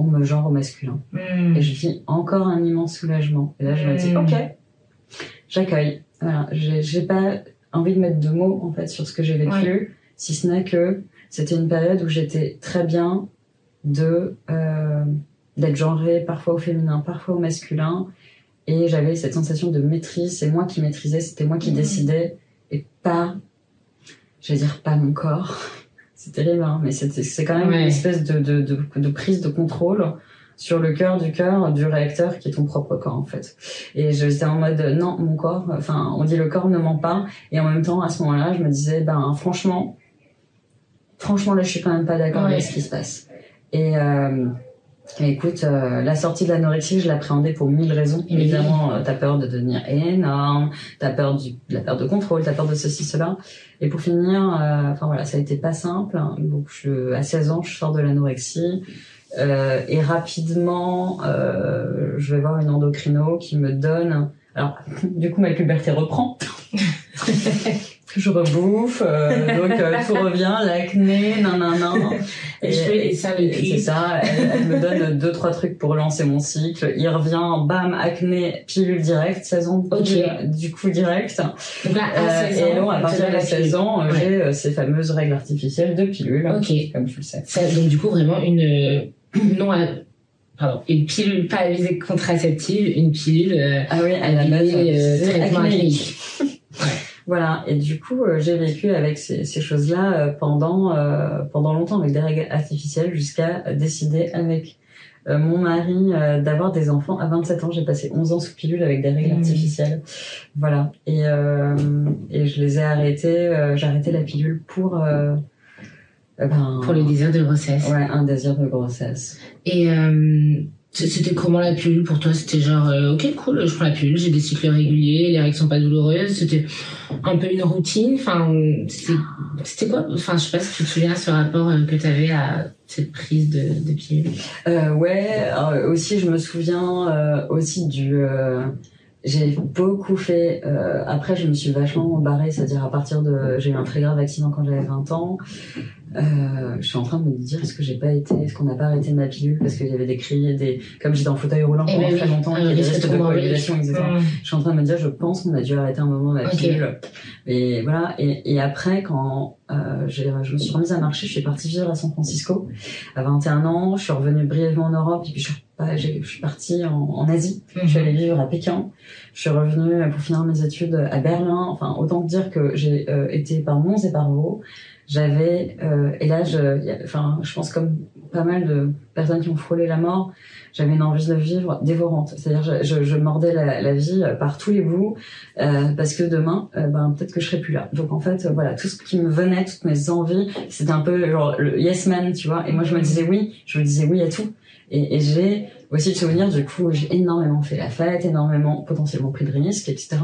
on me genre au masculin. Mhm. Et je vis encore un immense soulagement. Et là, je me dis, ok, j'accueille. Voilà, j'ai pas envie de mettre de mots en fait sur ce que j'ai vécu, si ce n'est que c'était une période où j'étais très bien de euh, d'être genrée parfois au féminin, parfois au masculin, et j'avais cette sensation de maîtrise. C'est moi qui maîtrisais, c'était moi qui mmh. décidais, et pas, je vais dire pas mon corps. C'est terrible, hein, mais c'est quand même une espèce de, de, de, de prise de contrôle sur le cœur du cœur du réacteur qui est ton propre corps en fait. Et j'étais en mode non, mon corps, enfin on dit le corps ne ment pas et en même temps à ce moment-là je me disais ben franchement, franchement là je suis quand même pas d'accord avec ce qui se passe. Et euh, écoute, euh, la sortie de l'anorexie, je l'appréhendais pour mille raisons. Évidemment, euh, t'as peur de devenir énorme, t'as peur du, de la perte de contrôle, t'as peur de ceci, cela. Et pour finir, euh, enfin voilà, ça a été pas simple. Donc, je, à 16 ans, je sors de l'anorexie. Euh, et rapidement, euh, je vais voir une endocrino qui me donne. Alors, *laughs* du coup, ma puberté reprend. *laughs* je rebouffe, euh, *laughs* donc euh, tout revient, l'acné, nan nan nan. *laughs*
Et, et, ça,
c'est ça. Elle, me donne *laughs* deux trois trucs pour lancer mon cycle. Il revient, bam, acné, pilule directe, 16 ans du, coup direct. Donc là, à 16 ans, et donc à partir de 16 ans, j'ai ces fameuses règles artificielles de pilule, comme tu le sais.
Ça, donc du coup vraiment une *clears throat* non pardon, une pilule pas à visée contraceptive, une pilule euh,
ah oui, à la base euh, traitement acnéique. Voilà, et du coup, euh, j'ai vécu avec ces, ces choses-là euh, pendant pendant longtemps avec des règles artificielles jusqu'à décider avec mon mari d'avoir des enfants à 27 ans. J'ai passé 11 ans sous pilule avec des règles mmh. artificielles. Voilà, et et je les ai arrêtées. j'ai arrêté la pilule pour
euh, ben, pour le désir de grossesse.
Ouais, un désir de grossesse.
Et euh, c'était comment la pilule pour toi? C'était genre, euh, ok, cool, je prends la pilule, j'ai des cycles réguliers, les règles sont pas douloureuses. C'était un peu une routine. Enfin, c'était quoi? Enfin, je sais pas si tu te souviens ce rapport que tu avais à cette prise de, de pilule.
Euh, ouais, aussi je me souviens aussi du j'ai beaucoup fait. Euh, après, je me suis vachement barrée, c'est-à-dire à partir de, j'ai eu un très grave accident quand j'avais 20 ans. Euh, je suis en train de me dire est-ce que j'ai pas été, est-ce qu'on n'a pas arrêté ma pilule parce qu'il y avait des cris, des, comme j'étais en fauteuil roulant eh pendant ben très longtemps, il y avait des risques de coagulation, etc. Je suis en train de me dire, je pense qu'on a dû arrêter un moment ma pilule. Et voilà. Et, et après, quand euh, je me suis remise à marcher, je suis partie vivre à San Francisco à 21 ans. Je suis revenue brièvement en Europe et puis je suis je suis partie en, en Asie. Je suis allée vivre à Pékin. Je suis revenue pour finir mes études à Berlin. Enfin, autant dire que j'ai euh, été par Mons et par Vaux. J'avais euh, et là, je, enfin, je pense comme pas mal de personnes qui ont frôlé la mort, j'avais une envie de vivre dévorante. C'est-à-dire, je, je, mordais la, la, vie par tous les bouts euh, parce que demain, euh, ben peut-être que je serais plus là. Donc en fait, voilà, tout ce qui me venait, toutes mes envies, c'était un peu genre le yes man, tu vois. Et moi, je me disais oui, je me disais oui à tout. Et, et j'ai aussi le souvenir, du coup, j'ai énormément fait la fête, énormément potentiellement pris de risques, etc.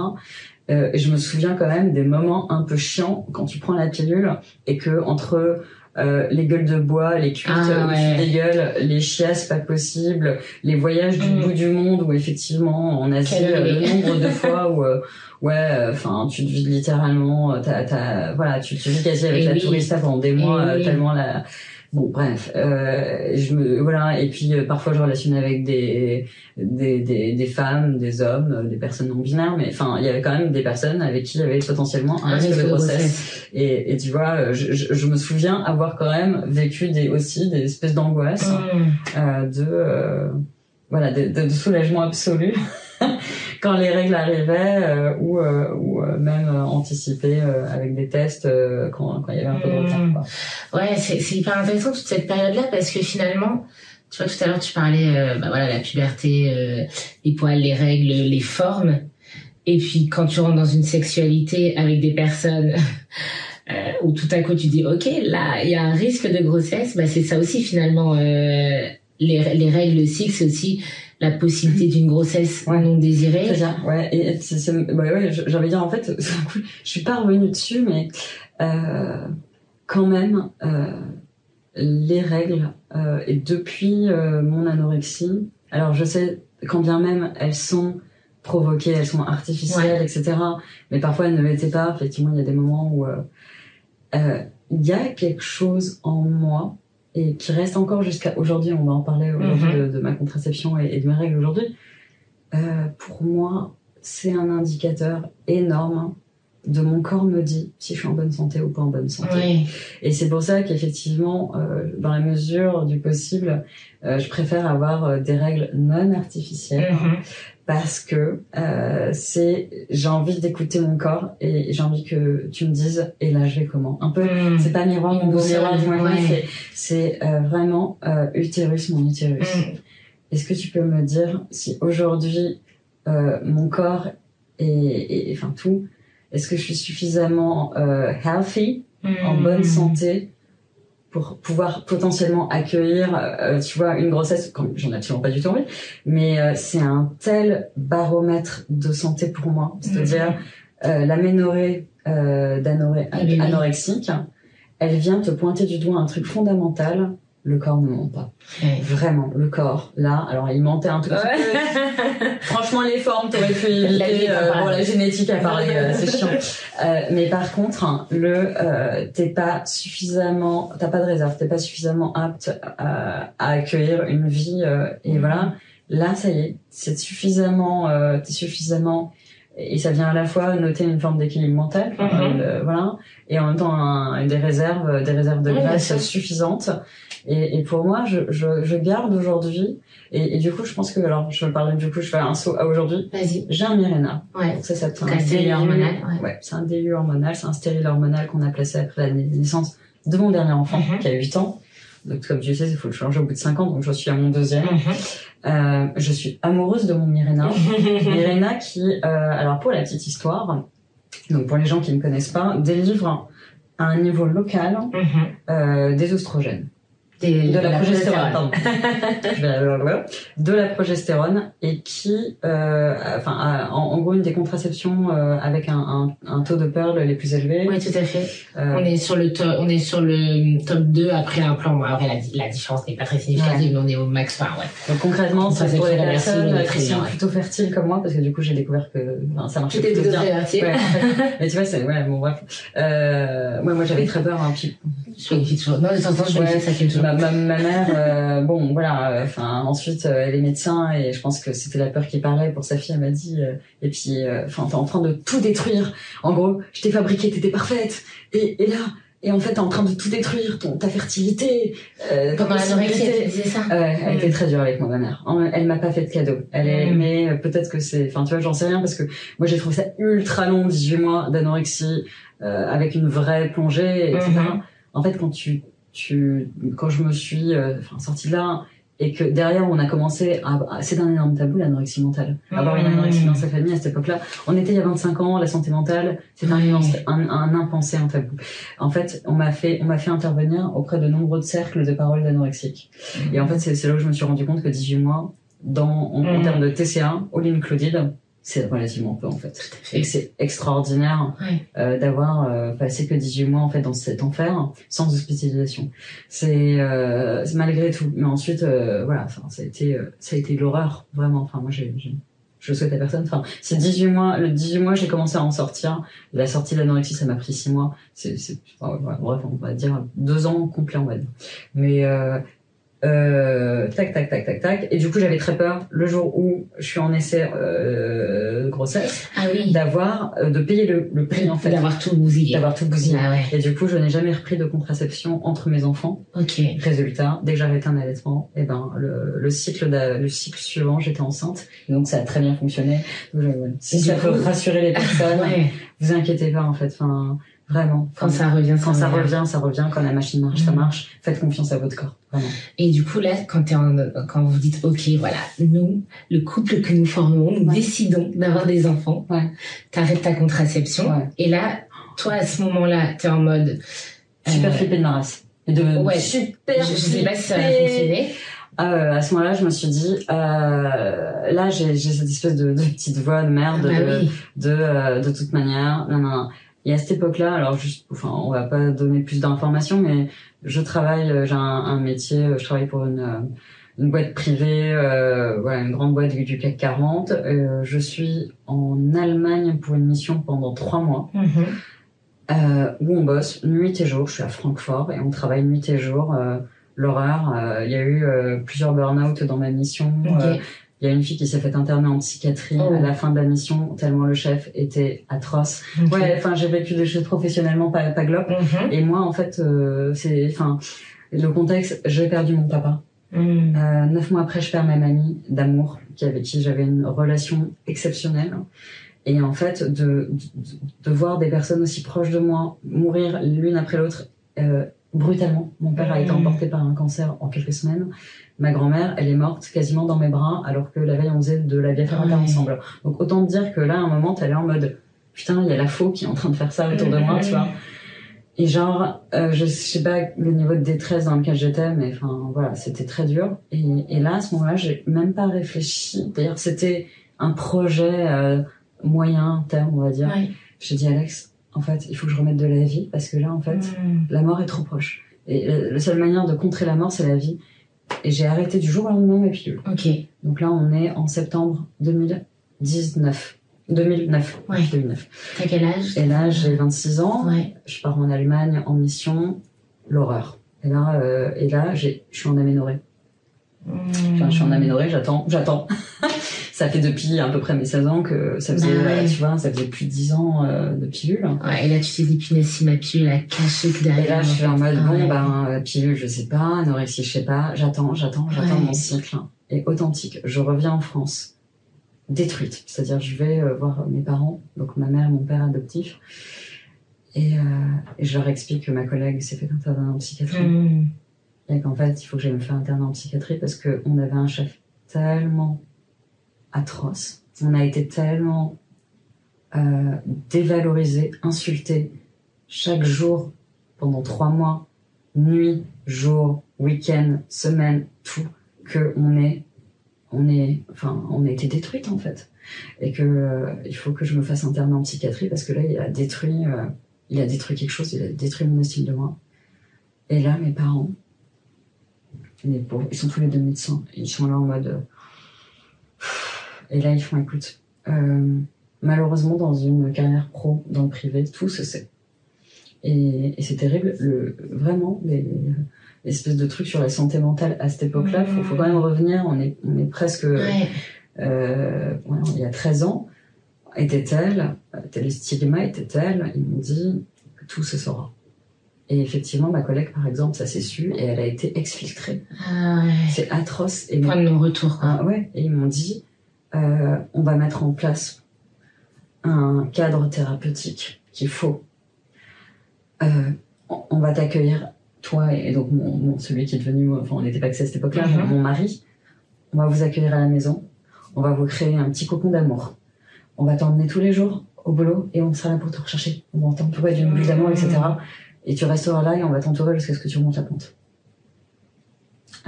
Euh, et je me souviens quand même des moments un peu chiants quand tu prends la pilule et que entre euh, les gueules de bois, les cuites ah, les gueules, les chiasses pas possible, les voyages du mm. bout du monde où effectivement en Asie euh, le nombre de *laughs* fois où euh, ouais enfin tu te vis littéralement t'as, t'as voilà tu te vis quasi avec la tourista pendant des mois tellement la Bon, bref, euh, je me voilà et puis euh, parfois je relationne avec des, des des, des femmes, des hommes, euh, des personnes non binaires, mais enfin il y avait quand même des personnes avec qui il y avait potentiellement un risque de grossesse. Et, et tu vois, je, je, me souviens avoir quand même vécu des aussi des espèces d'angoisse mmh. euh, de euh, voilà de, de, de soulagement absolu. *laughs* quand les règles arrivaient euh, ou, euh, ou euh, même anticiper avec des tests quand, quand il y avait un peu de retard. Mmh.
Quoi. Ouais, c'est hyper intéressant toute cette période-là parce que finalement, tu vois, tout à l'heure tu parlais, bah voilà, la puberté, les poils, les règles, les formes. Et puis quand tu rentres dans une sexualité avec des personnes *laughs* euh, où tout à coup tu dis ok là il y a un risque de grossesse, bah c'est ça aussi finalement. Euh, les, les règles le cycle c'est aussi la possibilité d'une grossesse non désirée.
C'est ça, ouais. Et c'est, ouais, ouais, j'avais dire en fait, *laughs* je suis pas revenue dessus, mais euh, quand même, euh, les règles euh, et depuis mon anorexie, alors je sais quand bien même elles sont provoquées, elles sont artificielles, etc. Mais parfois elles ne l'étaient pas. Effectivement, il y a des moments où il y a quelque chose en moi et qui reste encore jusqu'à aujourd'hui. On va en parler aujourd'hui mm-hmm. de, ma contraception et, de mes règles aujourd'hui. pour moi, c'est un indicateur énorme de mon corps me dit si je suis en bonne santé ou pas en bonne santé. Et c'est pour ça qu'effectivement, euh, dans la mesure du possible, euh, je préfère avoir euh, des règles non artificielles mm-hmm. Parce que euh, c'est j'ai envie d'écouter mon corps et j'ai envie que tu me dises et là je vais comment. Un peu, mm. c'est pas miroir mon beau miroir, c'est c'est vraiment utérus mon utérus. Mm. Est-ce que tu peux me dire si aujourd'hui mon corps et, et enfin tout est-ce que je suis suffisamment euh, healthy, en hmm. bonne santé, pour pouvoir potentiellement accueillir, euh, tu vois, une grossesse, j'en ai absolument pas du tout envie, mais euh, c'est un tel baromètre de santé pour moi. C'est-à-dire, hmm. euh, l'aménorrhée euh, anorexique, elle vient te pointer du doigt un truc fondamental, le corps ne ment pas. Vraiment, le corps, là, alors il mentait un tout petit peu. *laughs* Franchement, les formes, t'aurais pu éviter. Euh, bon, la génétique a parlé, euh, c'est chiant. *laughs* Euh, mais par contre, hein, le, euh, t'es pas suffisamment, t'as pas de réserve, t'es pas suffisamment apte à, à accueillir une vie. Euh, et mhm. voilà, là, ça y est, c'est suffisamment, t'es suffisamment et ça vient à la fois noter une forme d'équilibre mental, mhm. voilà, et en même temps un, des réserves, des réserves de graisse suffisantes. Et, et, pour moi, je, je, je garde aujourd'hui, et, et, du coup, je pense que, alors, je parle du coup, je fais un saut à aujourd'hui.
Vas-y.
J'ai un Mirena.
Ouais.
Donc ça, c'est
un délire hormonal.
Ouais, ouais c'est un délire hormonal, c'est un stérile hormonal qu'on a placé après la naissance de mon dernier enfant, mhm. qui a 8 ans. Donc, comme tu sais, il faut le changer au bout de 5 ans, donc je suis à mon deuxième. Mhm. Euh, je suis amoureuse de mon Mirena. *laughs* Mirena qui, euh, alors pour la petite histoire, donc pour les gens qui ne connaissent pas, délivre à un niveau local mhm. euh, des oestrogènes de, la, progestérone, *laughs* de la progestérone et qui, euh, enfin, en, gros, une des contraceptions euh, avec un, un, un, taux de Pearl les plus élevés.
Oui, tout à fait. Euh, on est sur le top, on est sur le top 2 après un plan. la, la différence n'est pas très significative, mais on est au max. Enfin, ouais.
Donc concrètement, c'est pour les personnes qui sont plutôt fertiles comme moi, parce que du coup, j'ai découvert que enfin, ça marchait plutôt bien. Ouais, *laughs* mais tu vois, c'est ouais, bon bref. Euh, moi, moi, j'avais très peur. Hein, puis...
Je vérifie toujours. Non, de temps en temps, je vérifie ça qui toujours
ma, ma, mère, euh, bon, voilà. Euh, enfin, ensuite, euh, elle est médecin et je pense que c'était la peur qui parlait pour sa fille. Elle m'a dit, et puis, enfin, t'es en train de tout détruire. En gros, je t'ai fabriqué, t'étais parfaite, et, et là. Et en fait, t'es en train de tout détruire, ton, ta fertilité.
Euh, Pendant l'anorexie, elle disait ça.
Ouais, elle était très dure avec moi, ma mère. Elle m'a pas fait de cadeau. Elle est, mm. mais peut-être que c'est, enfin, tu vois, j'en sais rien parce que moi j'ai trouvé ça ultra long, 18 mois d'anorexie, euh, avec une vraie plongée, etc. Mm-hmm. En fait, quand tu tu, quand je me suis euh, sortie de là et que derrière on a commencé à, c'est un énorme tabou l'anorexie mentale. Avoir une anorexie dans sa famille à cette époque-là. On était il y a 25 ans la santé mentale c'est un, un, un impensé un tabou. En fait on m'a fait on m'a fait intervenir auprès de nombreux cercles de paroles d'anorexiques et en fait c'est là où je me suis rendu compte que 18 mois dans en, en termes de TCA all included c'est relativement peu en fait. Et c'est extraordinaire euh, d'avoir euh, passé que 18 mois en fait dans cet enfer sans hospitalisation. C'est euh, malgré tout. Mais ensuite, euh, voilà, enfin, ça a été, euh, ça a été l'horreur vraiment. Enfin, moi, j'ai, je souhaite à personne. Enfin, c'est 18 mois. Le 18 mois, j'ai commencé à en sortir. La sortie de l'anorexie, ça m'a pris 6 mois. C'est, enfin, bref, on va dire deux ans complets, on va. Mais euh, tac, tac, tac, tac, tac. Et du coup, j'avais très peur le jour où je suis en essai euh, grossesse,
ah oui.
d'avoir, euh, de payer le, le prix en fait,
d'avoir tout bousillé,
d'avoir tout bousillé. Ah ouais. Et du coup, je n'ai jamais repris de contraception entre mes enfants.
Ok.
Résultat, dès que j'arrêtais un allaitement, et eh ben le, le cycle, le cycle suivant, j'étais enceinte. Et donc ça a très bien fonctionné. Donc, si ça peut rassurer les personnes, ouais. vous inquiétez pas en fait. Enfin Vraiment.
Quand ça revient,
quand ça revient, ça revient. Quand la machine marche, ça mm. marche. Faites confiance à votre corps. Vraiment.
Et du coup, là, quand, es en, quand vous dites, OK, voilà, nous, le couple que nous formons, nous décidons d'avoir des enfants.
Ouais.
T'arrêtes ta contraception. Ouais. Et là, toi, à ce moment-là, t'es en mode...
Super euh, flippé de ma race.
de ouais. super
je,
sais pas si ça va fonctionner.
euh, à ce moment-là, je me suis dit, euh, là, j'ai cette espèce de, de, petite voix de merde,
Ah bah
de,
oui.
de, euh, de toute manière. Non, non, non. Et à cette époque-là, alors juste, enfin, on va pas donner plus d'informations, mais je travaille, euh, j'ai un, un métier, euh, je travaille pour une, euh, une boîte privée, euh, voilà, une grande boîte du, CAC 40. Euh, je suis en Allemagne pour une mission pendant trois mois
Mhm.
euh, où on bosse nuit et jour. Je suis à Francfort et on travaille nuit et jour. Euh, L'horreur. euh, Il y a eu euh, plusieurs burn-out dans ma mission. Euh, Il y a une fille qui s'est fait interner en psychiatrie
Oh.
à la fin de la mission tellement le chef était atroce. Ouais, enfin j'ai vécu des choses professionnellement pas pas glop.
Mhm.
Et moi en fait euh, c'est enfin le contexte j'ai perdu mon papa.
Mhm.
Euh, neuf mois après je perds ma mamie d'amour qui avec qui j'avais une relation exceptionnelle. Et en fait de, de de voir des personnes aussi proches de moi mourir l'une après l'autre euh, brutalement. Mon père a été
Mhm.
emporté par un cancer en quelques semaines. Ma grand-mère, elle est morte quasiment dans mes bras, alors que la veille, on faisait de la
Ouais.
ensemble. Donc, autant te dire que là, à un moment, t'allais en mode, putain, il y a la faux qui est en train de faire ça autour de moi, tu vois. Et genre, euh, je sais pas le niveau de détresse dans lequel j'étais, mais enfin, voilà, c'était très dur. Et, et là, à ce moment-là, j'ai même pas réfléchi. D'ailleurs, c'était un projet euh, moyen terme, on va dire. J'ai dit, Alex, en fait, il faut que je remette de la vie, parce que là, en fait,
Mhm.
la mort est trop proche. Et la la seule manière de contrer la mort, c'est la vie. Et j'ai arrêté du jour au lendemain ma pilule.
Ok.
Donc là, on est en septembre 2019. 2009.
Ouais.
2009.
T'as quel âge?
Et là, j'ai 26 ans.
Ouais.
Je pars en Allemagne en mission. L'horreur. Et là, euh, et là, j'ai, je suis en aménorrhée. Enfin, je suis en aménorrhée, j'attends, j'attends. *laughs* ça fait depuis à peu près mes 16 ans que ça faisait,
Bah ouais.
euh, tu vois, ça faisait plus de 10 ans euh, de pilule.
Ouais, et là, tu t'es dit, punaise, si ma pilule a caché que derrière.
Et là, je suis en mode,
Ah
bon,
ouais.
ben, euh, pilule, je sais pas, anorexie, je sais pas, j'attends, j'attends, j'attends mon cycle. Et authentique, je reviens en France, détruite. C'est-à-dire, je vais euh, voir mes parents, donc ma mère mon père adoptif, et, euh, et je leur explique que ma collègue s'est fait interner en psychiatrie,
Mhm.
Et qu'en fait, il faut que j'aille me faire interner en psychiatrie parce qu'on avait un chef tellement atroce, on a été tellement euh, dévalorisé, insulté chaque jour pendant trois mois, nuit, jour, week-end, semaine, tout, que on est, on est, enfin, on a été détruite en fait, et que euh, il faut que je me fasse interner en psychiatrie parce que là, il a détruit, euh, il a détruit quelque chose, il a détruit mon estime de moi. Et là, mes parents, les pauvres, ils sont tous les deux médecins, ils sont là en mode, euh, et là, ils font, écoute, euh, malheureusement, dans une carrière pro, dans le privé, tout se sait. Et, et c'est terrible, le, vraiment, les, les espèces de trucs sur la santé mentale à cette époque-là, faut, faut quand même revenir, on est, on est presque,
Ouais.
euh, ouais, il y a 13 ans, était tel, le stigma était tel, ils m'ont dit tout se saura. Et effectivement, ma collègue, par exemple, ça s'est su et elle a été exfiltrée.
Ah ouais.
C'est atroce. Et
Point de non-retour,
ah ouais, et ils m'ont dit, euh, on va mettre en place un cadre thérapeutique qu'il faut. Euh, on va t'accueillir, toi et donc mon, mon- celui qui est devenu, enfin on n'était pas que à cette époque-là,
Mhm.
mon- mon mari. On va vous accueillir à la maison. On va vous créer un petit cocon d'amour. On va t'emmener tous les jours au boulot et on sera là pour te rechercher. On bulle d'amour, etc. Et tu resteras là et on va t'entourer jusqu'à ce que tu remontes la pente.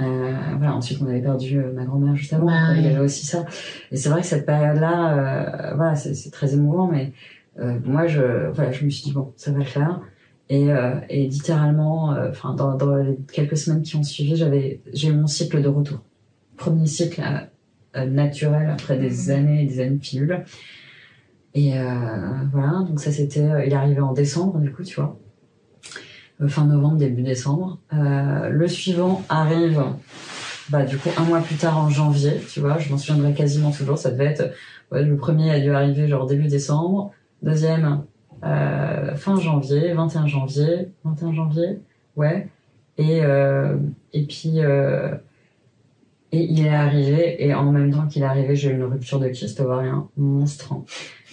Euh, voilà, ensuite on avait perdu euh, ma grand-mère juste avant,
Bah
il y avait aussi ça. Et c'est vrai que cette période-là, euh, voilà, c'est très émouvant, mais moi je, voilà, je me suis dit bon, ça va le faire. Et, et littéralement, enfin dans, dans les quelques semaines qui ont suivi, j'avais, j'ai eu mon cycle de retour. Premier cycle naturel après des années et des années de pilule. Et voilà, donc ça c'était, il est arrivé en décembre du coup, tu vois. Euh, fin novembre, début décembre. Euh, le suivant arrive, bah un mois plus tard en janvier, tu vois, je m'en souviendrai quasiment toujours. Ça devait être, le premier a dû arriver genre début décembre, deuxième euh, fin janvier, 21 janvier, 21 janvier, ouais. Et et puis et il est arrivé et en même temps qu'il est arrivé, j'ai eu une rupture de kyste ovarien monstre.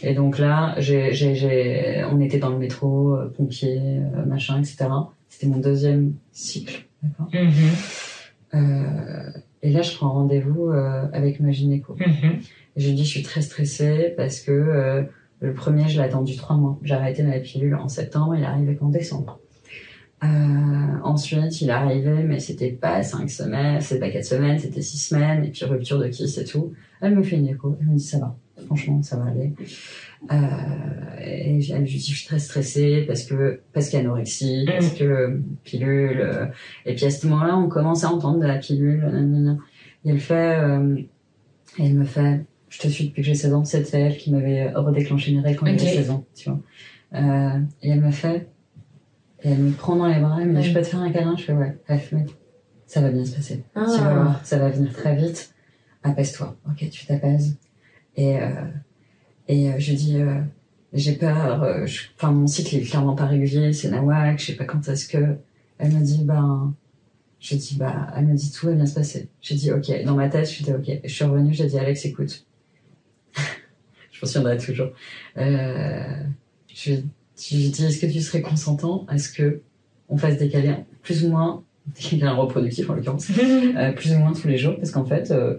Et donc là, j'ai, j'ai, j'ai, on était dans le métro, euh, pompiers, euh, machin, etc. C'était mon deuxième cycle, d'accord?
Mhm.
Euh, et là, je prends rendez-vous euh, avec ma gynéco.
Mhm.
Et je lui dis, je suis très stressée parce que le premier, je l'ai attendu trois mois. J'ai arrêté ma pilule en septembre, il est arrivé qu'en décembre. Euh, ensuite, il arrivait, mais c'était pas cinq semaines, c'était pas quatre semaines, c'était six semaines, et puis rupture de kiss et tout. Elle me fait une écho, elle me dit ça va, franchement, ça va aller. Euh, et je, je dis je suis très stressée parce que parce qu'anorexie,
Mm.
parce que pilule. euh, et puis à ce moment-là, on commence à entendre de la pilule. Et elle fait, euh, et elle me fait, je te suis depuis que j'ai 16 ans. C'était elle qui m'avait redéclenché mes règles quand j'avais 16 ans, tu vois. Euh, et elle me fait, et elle me prend dans les bras, elle me dit,
Ouais.
je peux te faire un câlin Je fais, ouais, elle fait, ça va bien se passer. Tu vas
Ah.
voir, ça va venir très vite. Apaise-toi. Ok, tu t'apaises. Et, euh, et euh, je dis, euh, j'ai peur. euh, Enfin, mon cycle est clairement pas régulier. C'est nawak. Je sais pas quand est-ce que. Elle me dit, ben. Je dis, bah, elle me dit, tout va bien se passer. J'ai dit, ok. Dans ma tête, je suis ok. Je suis revenue, j'ai dit, Alex, écoute. *laughs* je m'en souviendrai toujours. Euh, je, je lui dis, est-ce que tu serais consentant à ce que on fasse des câlins plus ou moins, *laughs* des câlins reproductifs en l'occurrence, *laughs* euh, plus ou moins tous les jours parce qu'en fait, euh,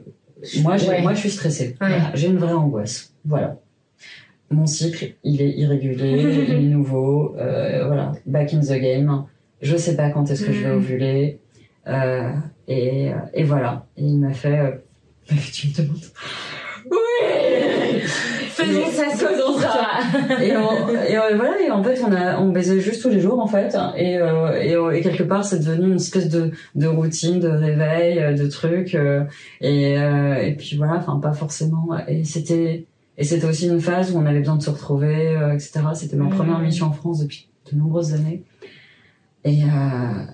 moi, j'ai-
Ouais.
moi, je suis stressée.
Ouais.
Voilà, j'ai une vraie angoisse. Voilà. Mon cycle, il est irrégulier, il est *laughs* nouveau. euh, voilà, back in the game. Je sais pas quand est-ce que je vais
Mm.
ovuler. Euh, et, et voilà. Et il m'a fait. Euh, il m'a fait, tu me demandes.
Faisons ça, faisons ça.
Et, on- et euh, voilà, et en fait, on a, on baisait juste tous les jours, en fait. Et, euh, et, euh, et quelque part, c'est devenu une espèce de, de routine, de réveil, euh, de trucs. euh, et, euh, et puis voilà, enfin, pas forcément. Et c'était, et c'était aussi une phase où on avait besoin de se retrouver, euh, etc. C'était ma première mission en France depuis de nombreuses années. Et euh,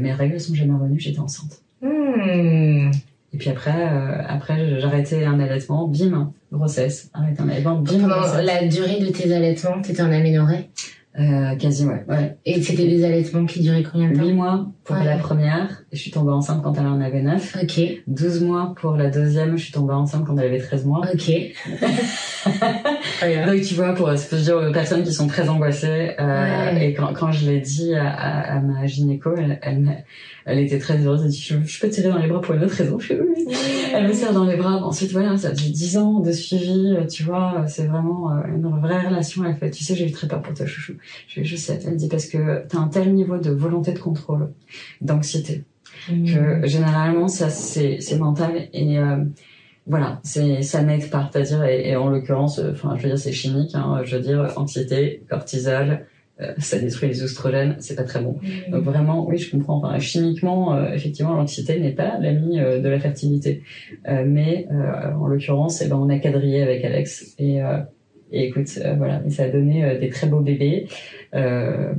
mes règles sont jamais revenues, j'étais enceinte.
Hmm.
Et puis après, euh, après, j'arrêtais un allaitement, bim, grossesse. Arrêter un allaitement, bim,
Pendant
grossesse.
la durée de tes allaitements, t'étais en aménorrhée?
Euh, quasi, ouais. ouais.
Et c'était des allaitements qui duraient combien de temps
8 mois pour
Ouais.
la première, je suis tombée enceinte quand elle en avait 9.
Ok,
12 mois pour la deuxième, je suis tombée enceinte quand elle avait 13 mois.
ok. *laughs*
Donc tu vois, pour se dire aux personnes qui sont très angoissées, euh,
Ouais.
et quand, quand je l'ai dit à, à, à ma gynéco, elle, elle, elle était très heureuse, elle dit je, je peux tirer dans les bras pour une autre raison. *laughs* Je oui. Elle me serre dans les bras. Ensuite, voilà, ça fait 10 ans de suivi, euh, tu vois, c'est vraiment euh, une vraie relation. Elle fait, tu sais, j'ai eu très peur pour toi, chouchou. Je, je sais. Elle dit parce que t'as un tel niveau de volonté de contrôle, d'anxiété, que généralement ça c'est c'est mental et euh, voilà c'est ça n'aide pas. C'est-à-dire et, et en l'occurrence euh, enfin je veux dire c'est chimique hein, je veux dire anxiété cortisol euh, ça détruit les oestrogènes c'est pas très bon.
Hmm.
donc vraiment oui je comprends. Enfin, chimiquement euh, effectivement l'anxiété n'est pas l'ami euh, de la fertilité. Euh, mais euh, en l'occurrence eh ben on a quadrillé avec Alex et euh, et écoute euh, voilà et ça a donné euh, des très beaux bébés euh,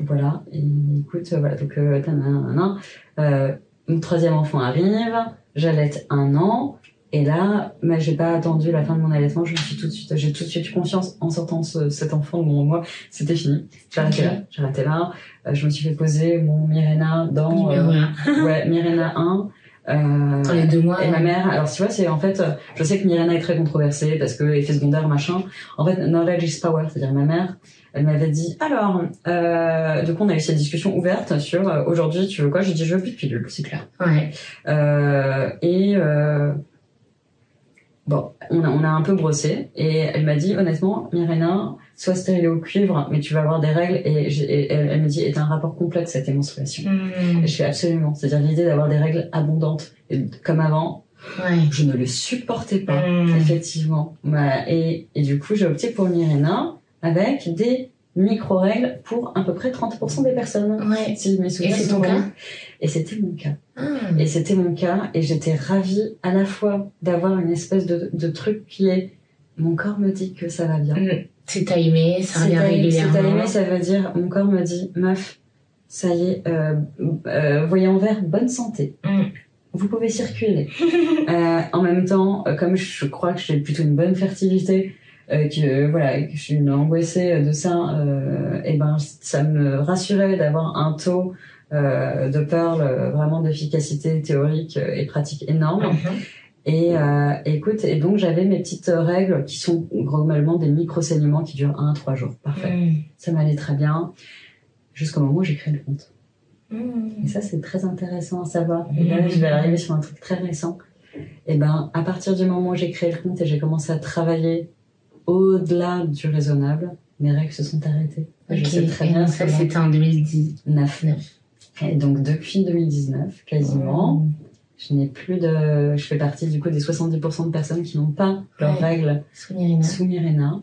voilà et écoute voilà donc euh, tanana, euh, mon troisième enfant arrive, j'allaite un an, et là, bah, j'ai pas attendu la fin de mon allaitement, je me suis tout de suite, j'ai tout de suite eu confiance en sortant ce- cet enfant de mon moi, c'était fini. J'ai arrêté
Ok.
là, arrêté là. Euh, je me suis fait poser mon Mirena dans euh,
un.
ouais Mirena 1. Euh,
les deux mois.
et ma mère, alors tu vois, c'est en fait, euh, je sais que Mirena est très controversée parce que effet secondaire, machin. En fait, knowledge is power, c'est-à-dire ma mère, elle m'avait dit, alors, euh, du coup, on a eu cette discussion ouverte sur euh, aujourd'hui, tu veux quoi J'ai dit, je veux plus de pilule, c'est clair.
Ouais.
Euh, et euh, bon, on a, on a un peu brossé et elle m'a dit, honnêtement, Mirena, sois stérilée au cuivre, mais tu vas avoir des règles. Et, et elle, elle me dit, est un rapport complexe avec tes menstruations.
Hmm.
Et je fais absolument. C'est-à-dire l'idée d'avoir des règles abondantes. Et comme avant, je ne le supportais pas,
Hmm.
effectivement. Voilà. Et, et du coup, j'ai opté pour Mirena avec des micro-règles pour à peu près 30% des personnes.
Ouais.
Si mes souvenirs
c'est ton
bons.
cas?
Et c'était mon cas.
Ah.
Et c'était mon cas. Et j'étais ravie à la fois d'avoir une espèce de, de truc qui est mon corps me dit que ça va bien.
Hmm. C'est timé, ça revient
timé, c'est
régulièrement.
timé, ça veut dire mon corps me dit meuf, ça y est, euh, euh, voyant vert, bonne santé.
Mm.
Vous pouvez circuler. *laughs* Euh, en même temps, euh, comme je crois que j'ai plutôt une bonne fertilité, euh, que euh, voilà, que je suis une angoissée de ça, euh, et ben ça me rassurait d'avoir un taux de Pearl euh, vraiment d'efficacité théorique euh, et pratique énorme.
Mhm.
Et euh, écoute, et donc j'avais mes petites règles qui sont globalement des micro-saignements qui durent 1 à 3 jours. Parfait.
Hmm.
Ça m'allait très bien jusqu'au moment où j'ai créé le compte.
Hmm.
Et ça, c'est très intéressant à savoir. Et là, je vais arriver sur un truc très récent. Et ben, à partir du moment où j'ai créé le compte et j'ai commencé à travailler au-delà du raisonnable, mes règles se sont arrêtées.
Je sais très bien. ça, c'était en 2019.
Et donc, depuis 2019, quasiment, oh. je n'ai plus de. Je fais partie du coup des 70% de personnes qui n'ont pas leurs règles sous Mirena.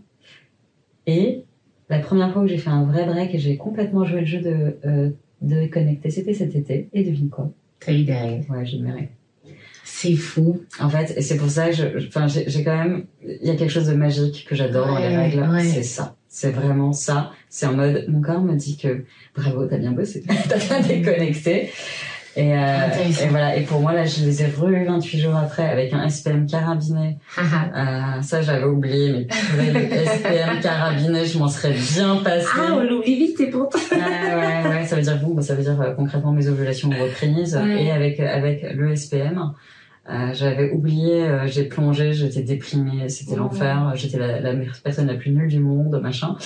Et la première fois où j'ai fait un vrai break et j'ai complètement joué le jeu de, euh, de connecter, c'était cet été. Et devine quoi?
T'as eu des règles
Ouais, j'ai eu règles.
C'est fou.
En fait, et c'est pour ça que enfin, j'ai quand même, il y a quelque chose de magique que j'adore dans les règles. C'est ça. C'est vraiment ça. C'est en mode, mon corps me dit que bravo, t'as bien bossé, *laughs* t'as bien déconnecté. Et, euh, et, voilà. Et pour moi, là, je les ai revus 28 jours après avec un SPM carabiné. euh, ça, j'avais oublié, mais le *laughs* SPM carabiné, je m'en serais bien passé.
Ah, on l'oublie vite, t'es pour
ouais, ouais, ouais. Ça veut dire bon, bah, ça veut dire euh, concrètement mes ovulations reprises. Et avec, avec le SPM, euh, j'avais oublié, euh, j'ai plongé, j'étais déprimée, c'était l'enfer, j'étais la, la, personne la plus nulle du monde, machin.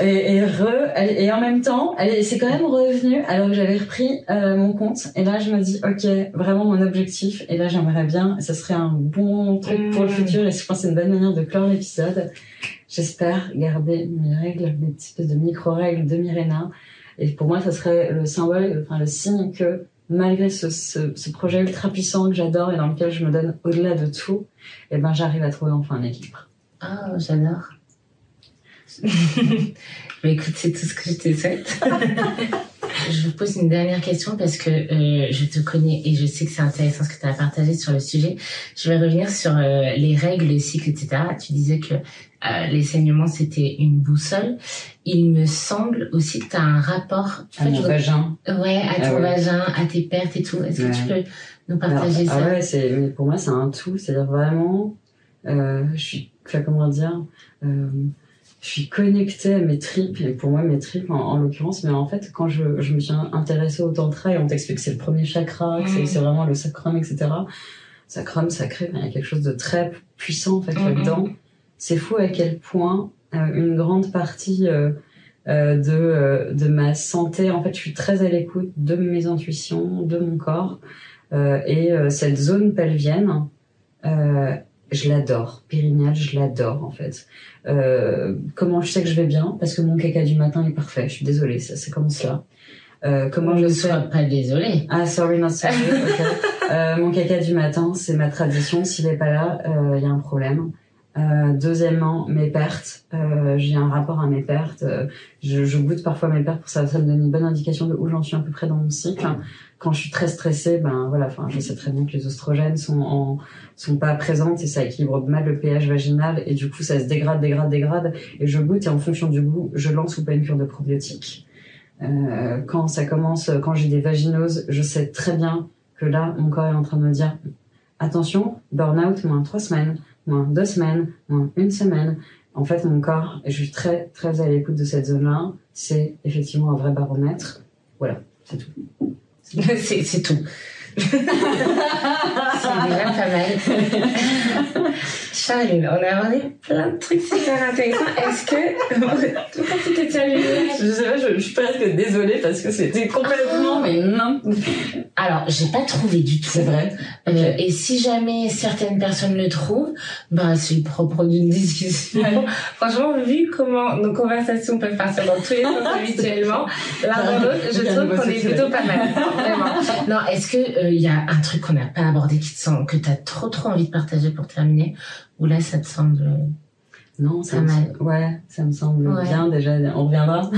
Et, et, re, et en même temps, c'est quand même revenu alors que j'avais repris euh, mon compte. Et là, je me dis, ok, vraiment mon objectif. Et là, j'aimerais bien, ça serait un bon truc pour le mmh. futur. Et je pense que c'est une bonne manière de clore l'épisode. J'espère garder mes règles, mes petites de micro-règles de Mirena. Et pour moi, ça serait le symbole, enfin le signe que malgré ce, projet ultra puissant que j'adore et dans lequel je me donne au-delà de tout, eh ben j'arrive à trouver enfin un équilibre.
Ah, j'adore. Mais écoute, c'est tout ce que je te souhaite. je vous pose une dernière question parce que euh, je te connais et je sais que c'est intéressant ce que tu as partagé sur le sujet. Je vais revenir sur euh, les règles, les cycles, etc. Tu disais que euh, les saignements, c'était une boussole. Il me semble aussi que tu as un rapport...
À mon vagin.
Ouais, à ah ton vagin, à tes pertes et tout. Est-ce que tu peux nous partager
ça? ah ouais, c'est, pour moi, c'est un tout. C'est-à-dire vraiment... Euh, je suis... Comment dire je suis connectée à mes tripes et pour moi mes tripes en, l'occurrence mais en fait quand je, je me suis intéressée au tantra et on t'explique que c'est le premier chakra que c'est mm. vraiment le sacrum etc sacrum sacré il y a quelque chose de très puissant en fait mm-hmm. là-dedans c'est fou à quel point euh, une grande partie euh, euh, de euh, de ma santé en fait je suis très à l'écoute de mes intuitions de mon corps et cette zone pelvienne je l'adore. Périnéale, je l'adore en fait. Euh, comment je sais que je vais bien? Parce que mon caca du matin est parfait. Je suis désolée, ça c'est comme cela.
Euh, comment je ne sois pas désolée.
Ah sorry, not sorry. *laughs* euh, mon caca du matin, c'est ma tradition. S'il est pas là, il euh, y a un problème. Euh, deuxièmement, mes pertes. Euh, j'ai un rapport à mes pertes. Euh, je, je, goûte parfois mes pertes pour ça, ça me donne une bonne indication de où j'en suis à peu près dans mon cycle. Quand je suis très stressée, ben voilà, enfin, je sais très bien que les oestrogènes sont en, sont pas présentes et ça équilibre mal le pH vaginal et du coup ça se dégrade, dégrade, dégrade. Et je goûte et en fonction du goût, je lance ou pas une cure de probiotiques. Euh, quand ça commence, quand j'ai des vaginoses, je sais très bien que là, mon corps est en train de me dire attention, burn-out moins trois semaines moins deux semaines, moins une semaine. En fait, mon corps, je suis très, très à l'écoute de cette zone-là, c'est effectivement un vrai baromètre. Voilà, c'est tout. *laughs*
c'est tout. C'est déjà pas mal. Charline, on a abordé plein de trucs super intéressants. Est-ce que pourquoi tu te tiens
Je sais pas, je, suis presque désolée parce que c'était complètement mais non.
Alors, j'ai pas trouvé du tout.
C'est vrai.
Euh, et si jamais certaines personnes le trouvent, bah c'est le propre d'une discussion. Franchement, vu comment nos conversations peuvent passer dans tous les sens habituellement, l'un dans l'autre, je trouve qu'on est plutôt pas mal. Vraiment. Non, est-ce que il euh, y a un truc qu'on n'a pas abordé qui te sent que t'as trop trop envie de partager pour terminer ou là, ça te semble
non, ça me, ouais, ça me semble bien déjà. On reviendra.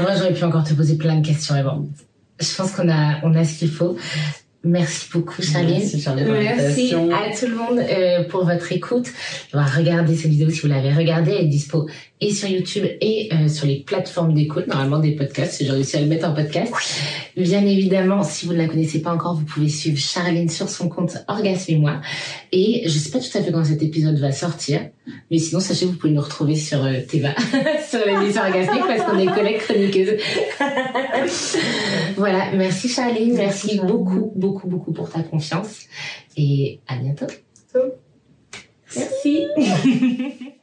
Moi, j'aurais pu encore te poser plein de questions, mais bon, je pense qu'on a, on a ce qu'il faut. Merci beaucoup, Charline.
Merci,
Merci à tout le monde euh, pour votre écoute. Regardez cette vidéo si vous l'avez regardée. Elle est dispo et sur YouTube et euh, sur les plateformes d'écoute, normalement des podcasts, si j'ai réussi à le mettre en podcast. Bien évidemment, si vous ne la connaissez pas encore, vous pouvez suivre Charline sur son compte Orgasme et moi. Et je sais pas tout à fait quand cet épisode va sortir, mais sinon, sachez que vous pouvez nous retrouver sur euh, Teva, *laughs* sur l'émission Orgasmique, parce qu'on est collègues chroniqueuses. *laughs* voilà, merci Charline, merci, beaucoup, beaucoup, beaucoup pour ta confiance. Et à bientôt.
Merci. *laughs*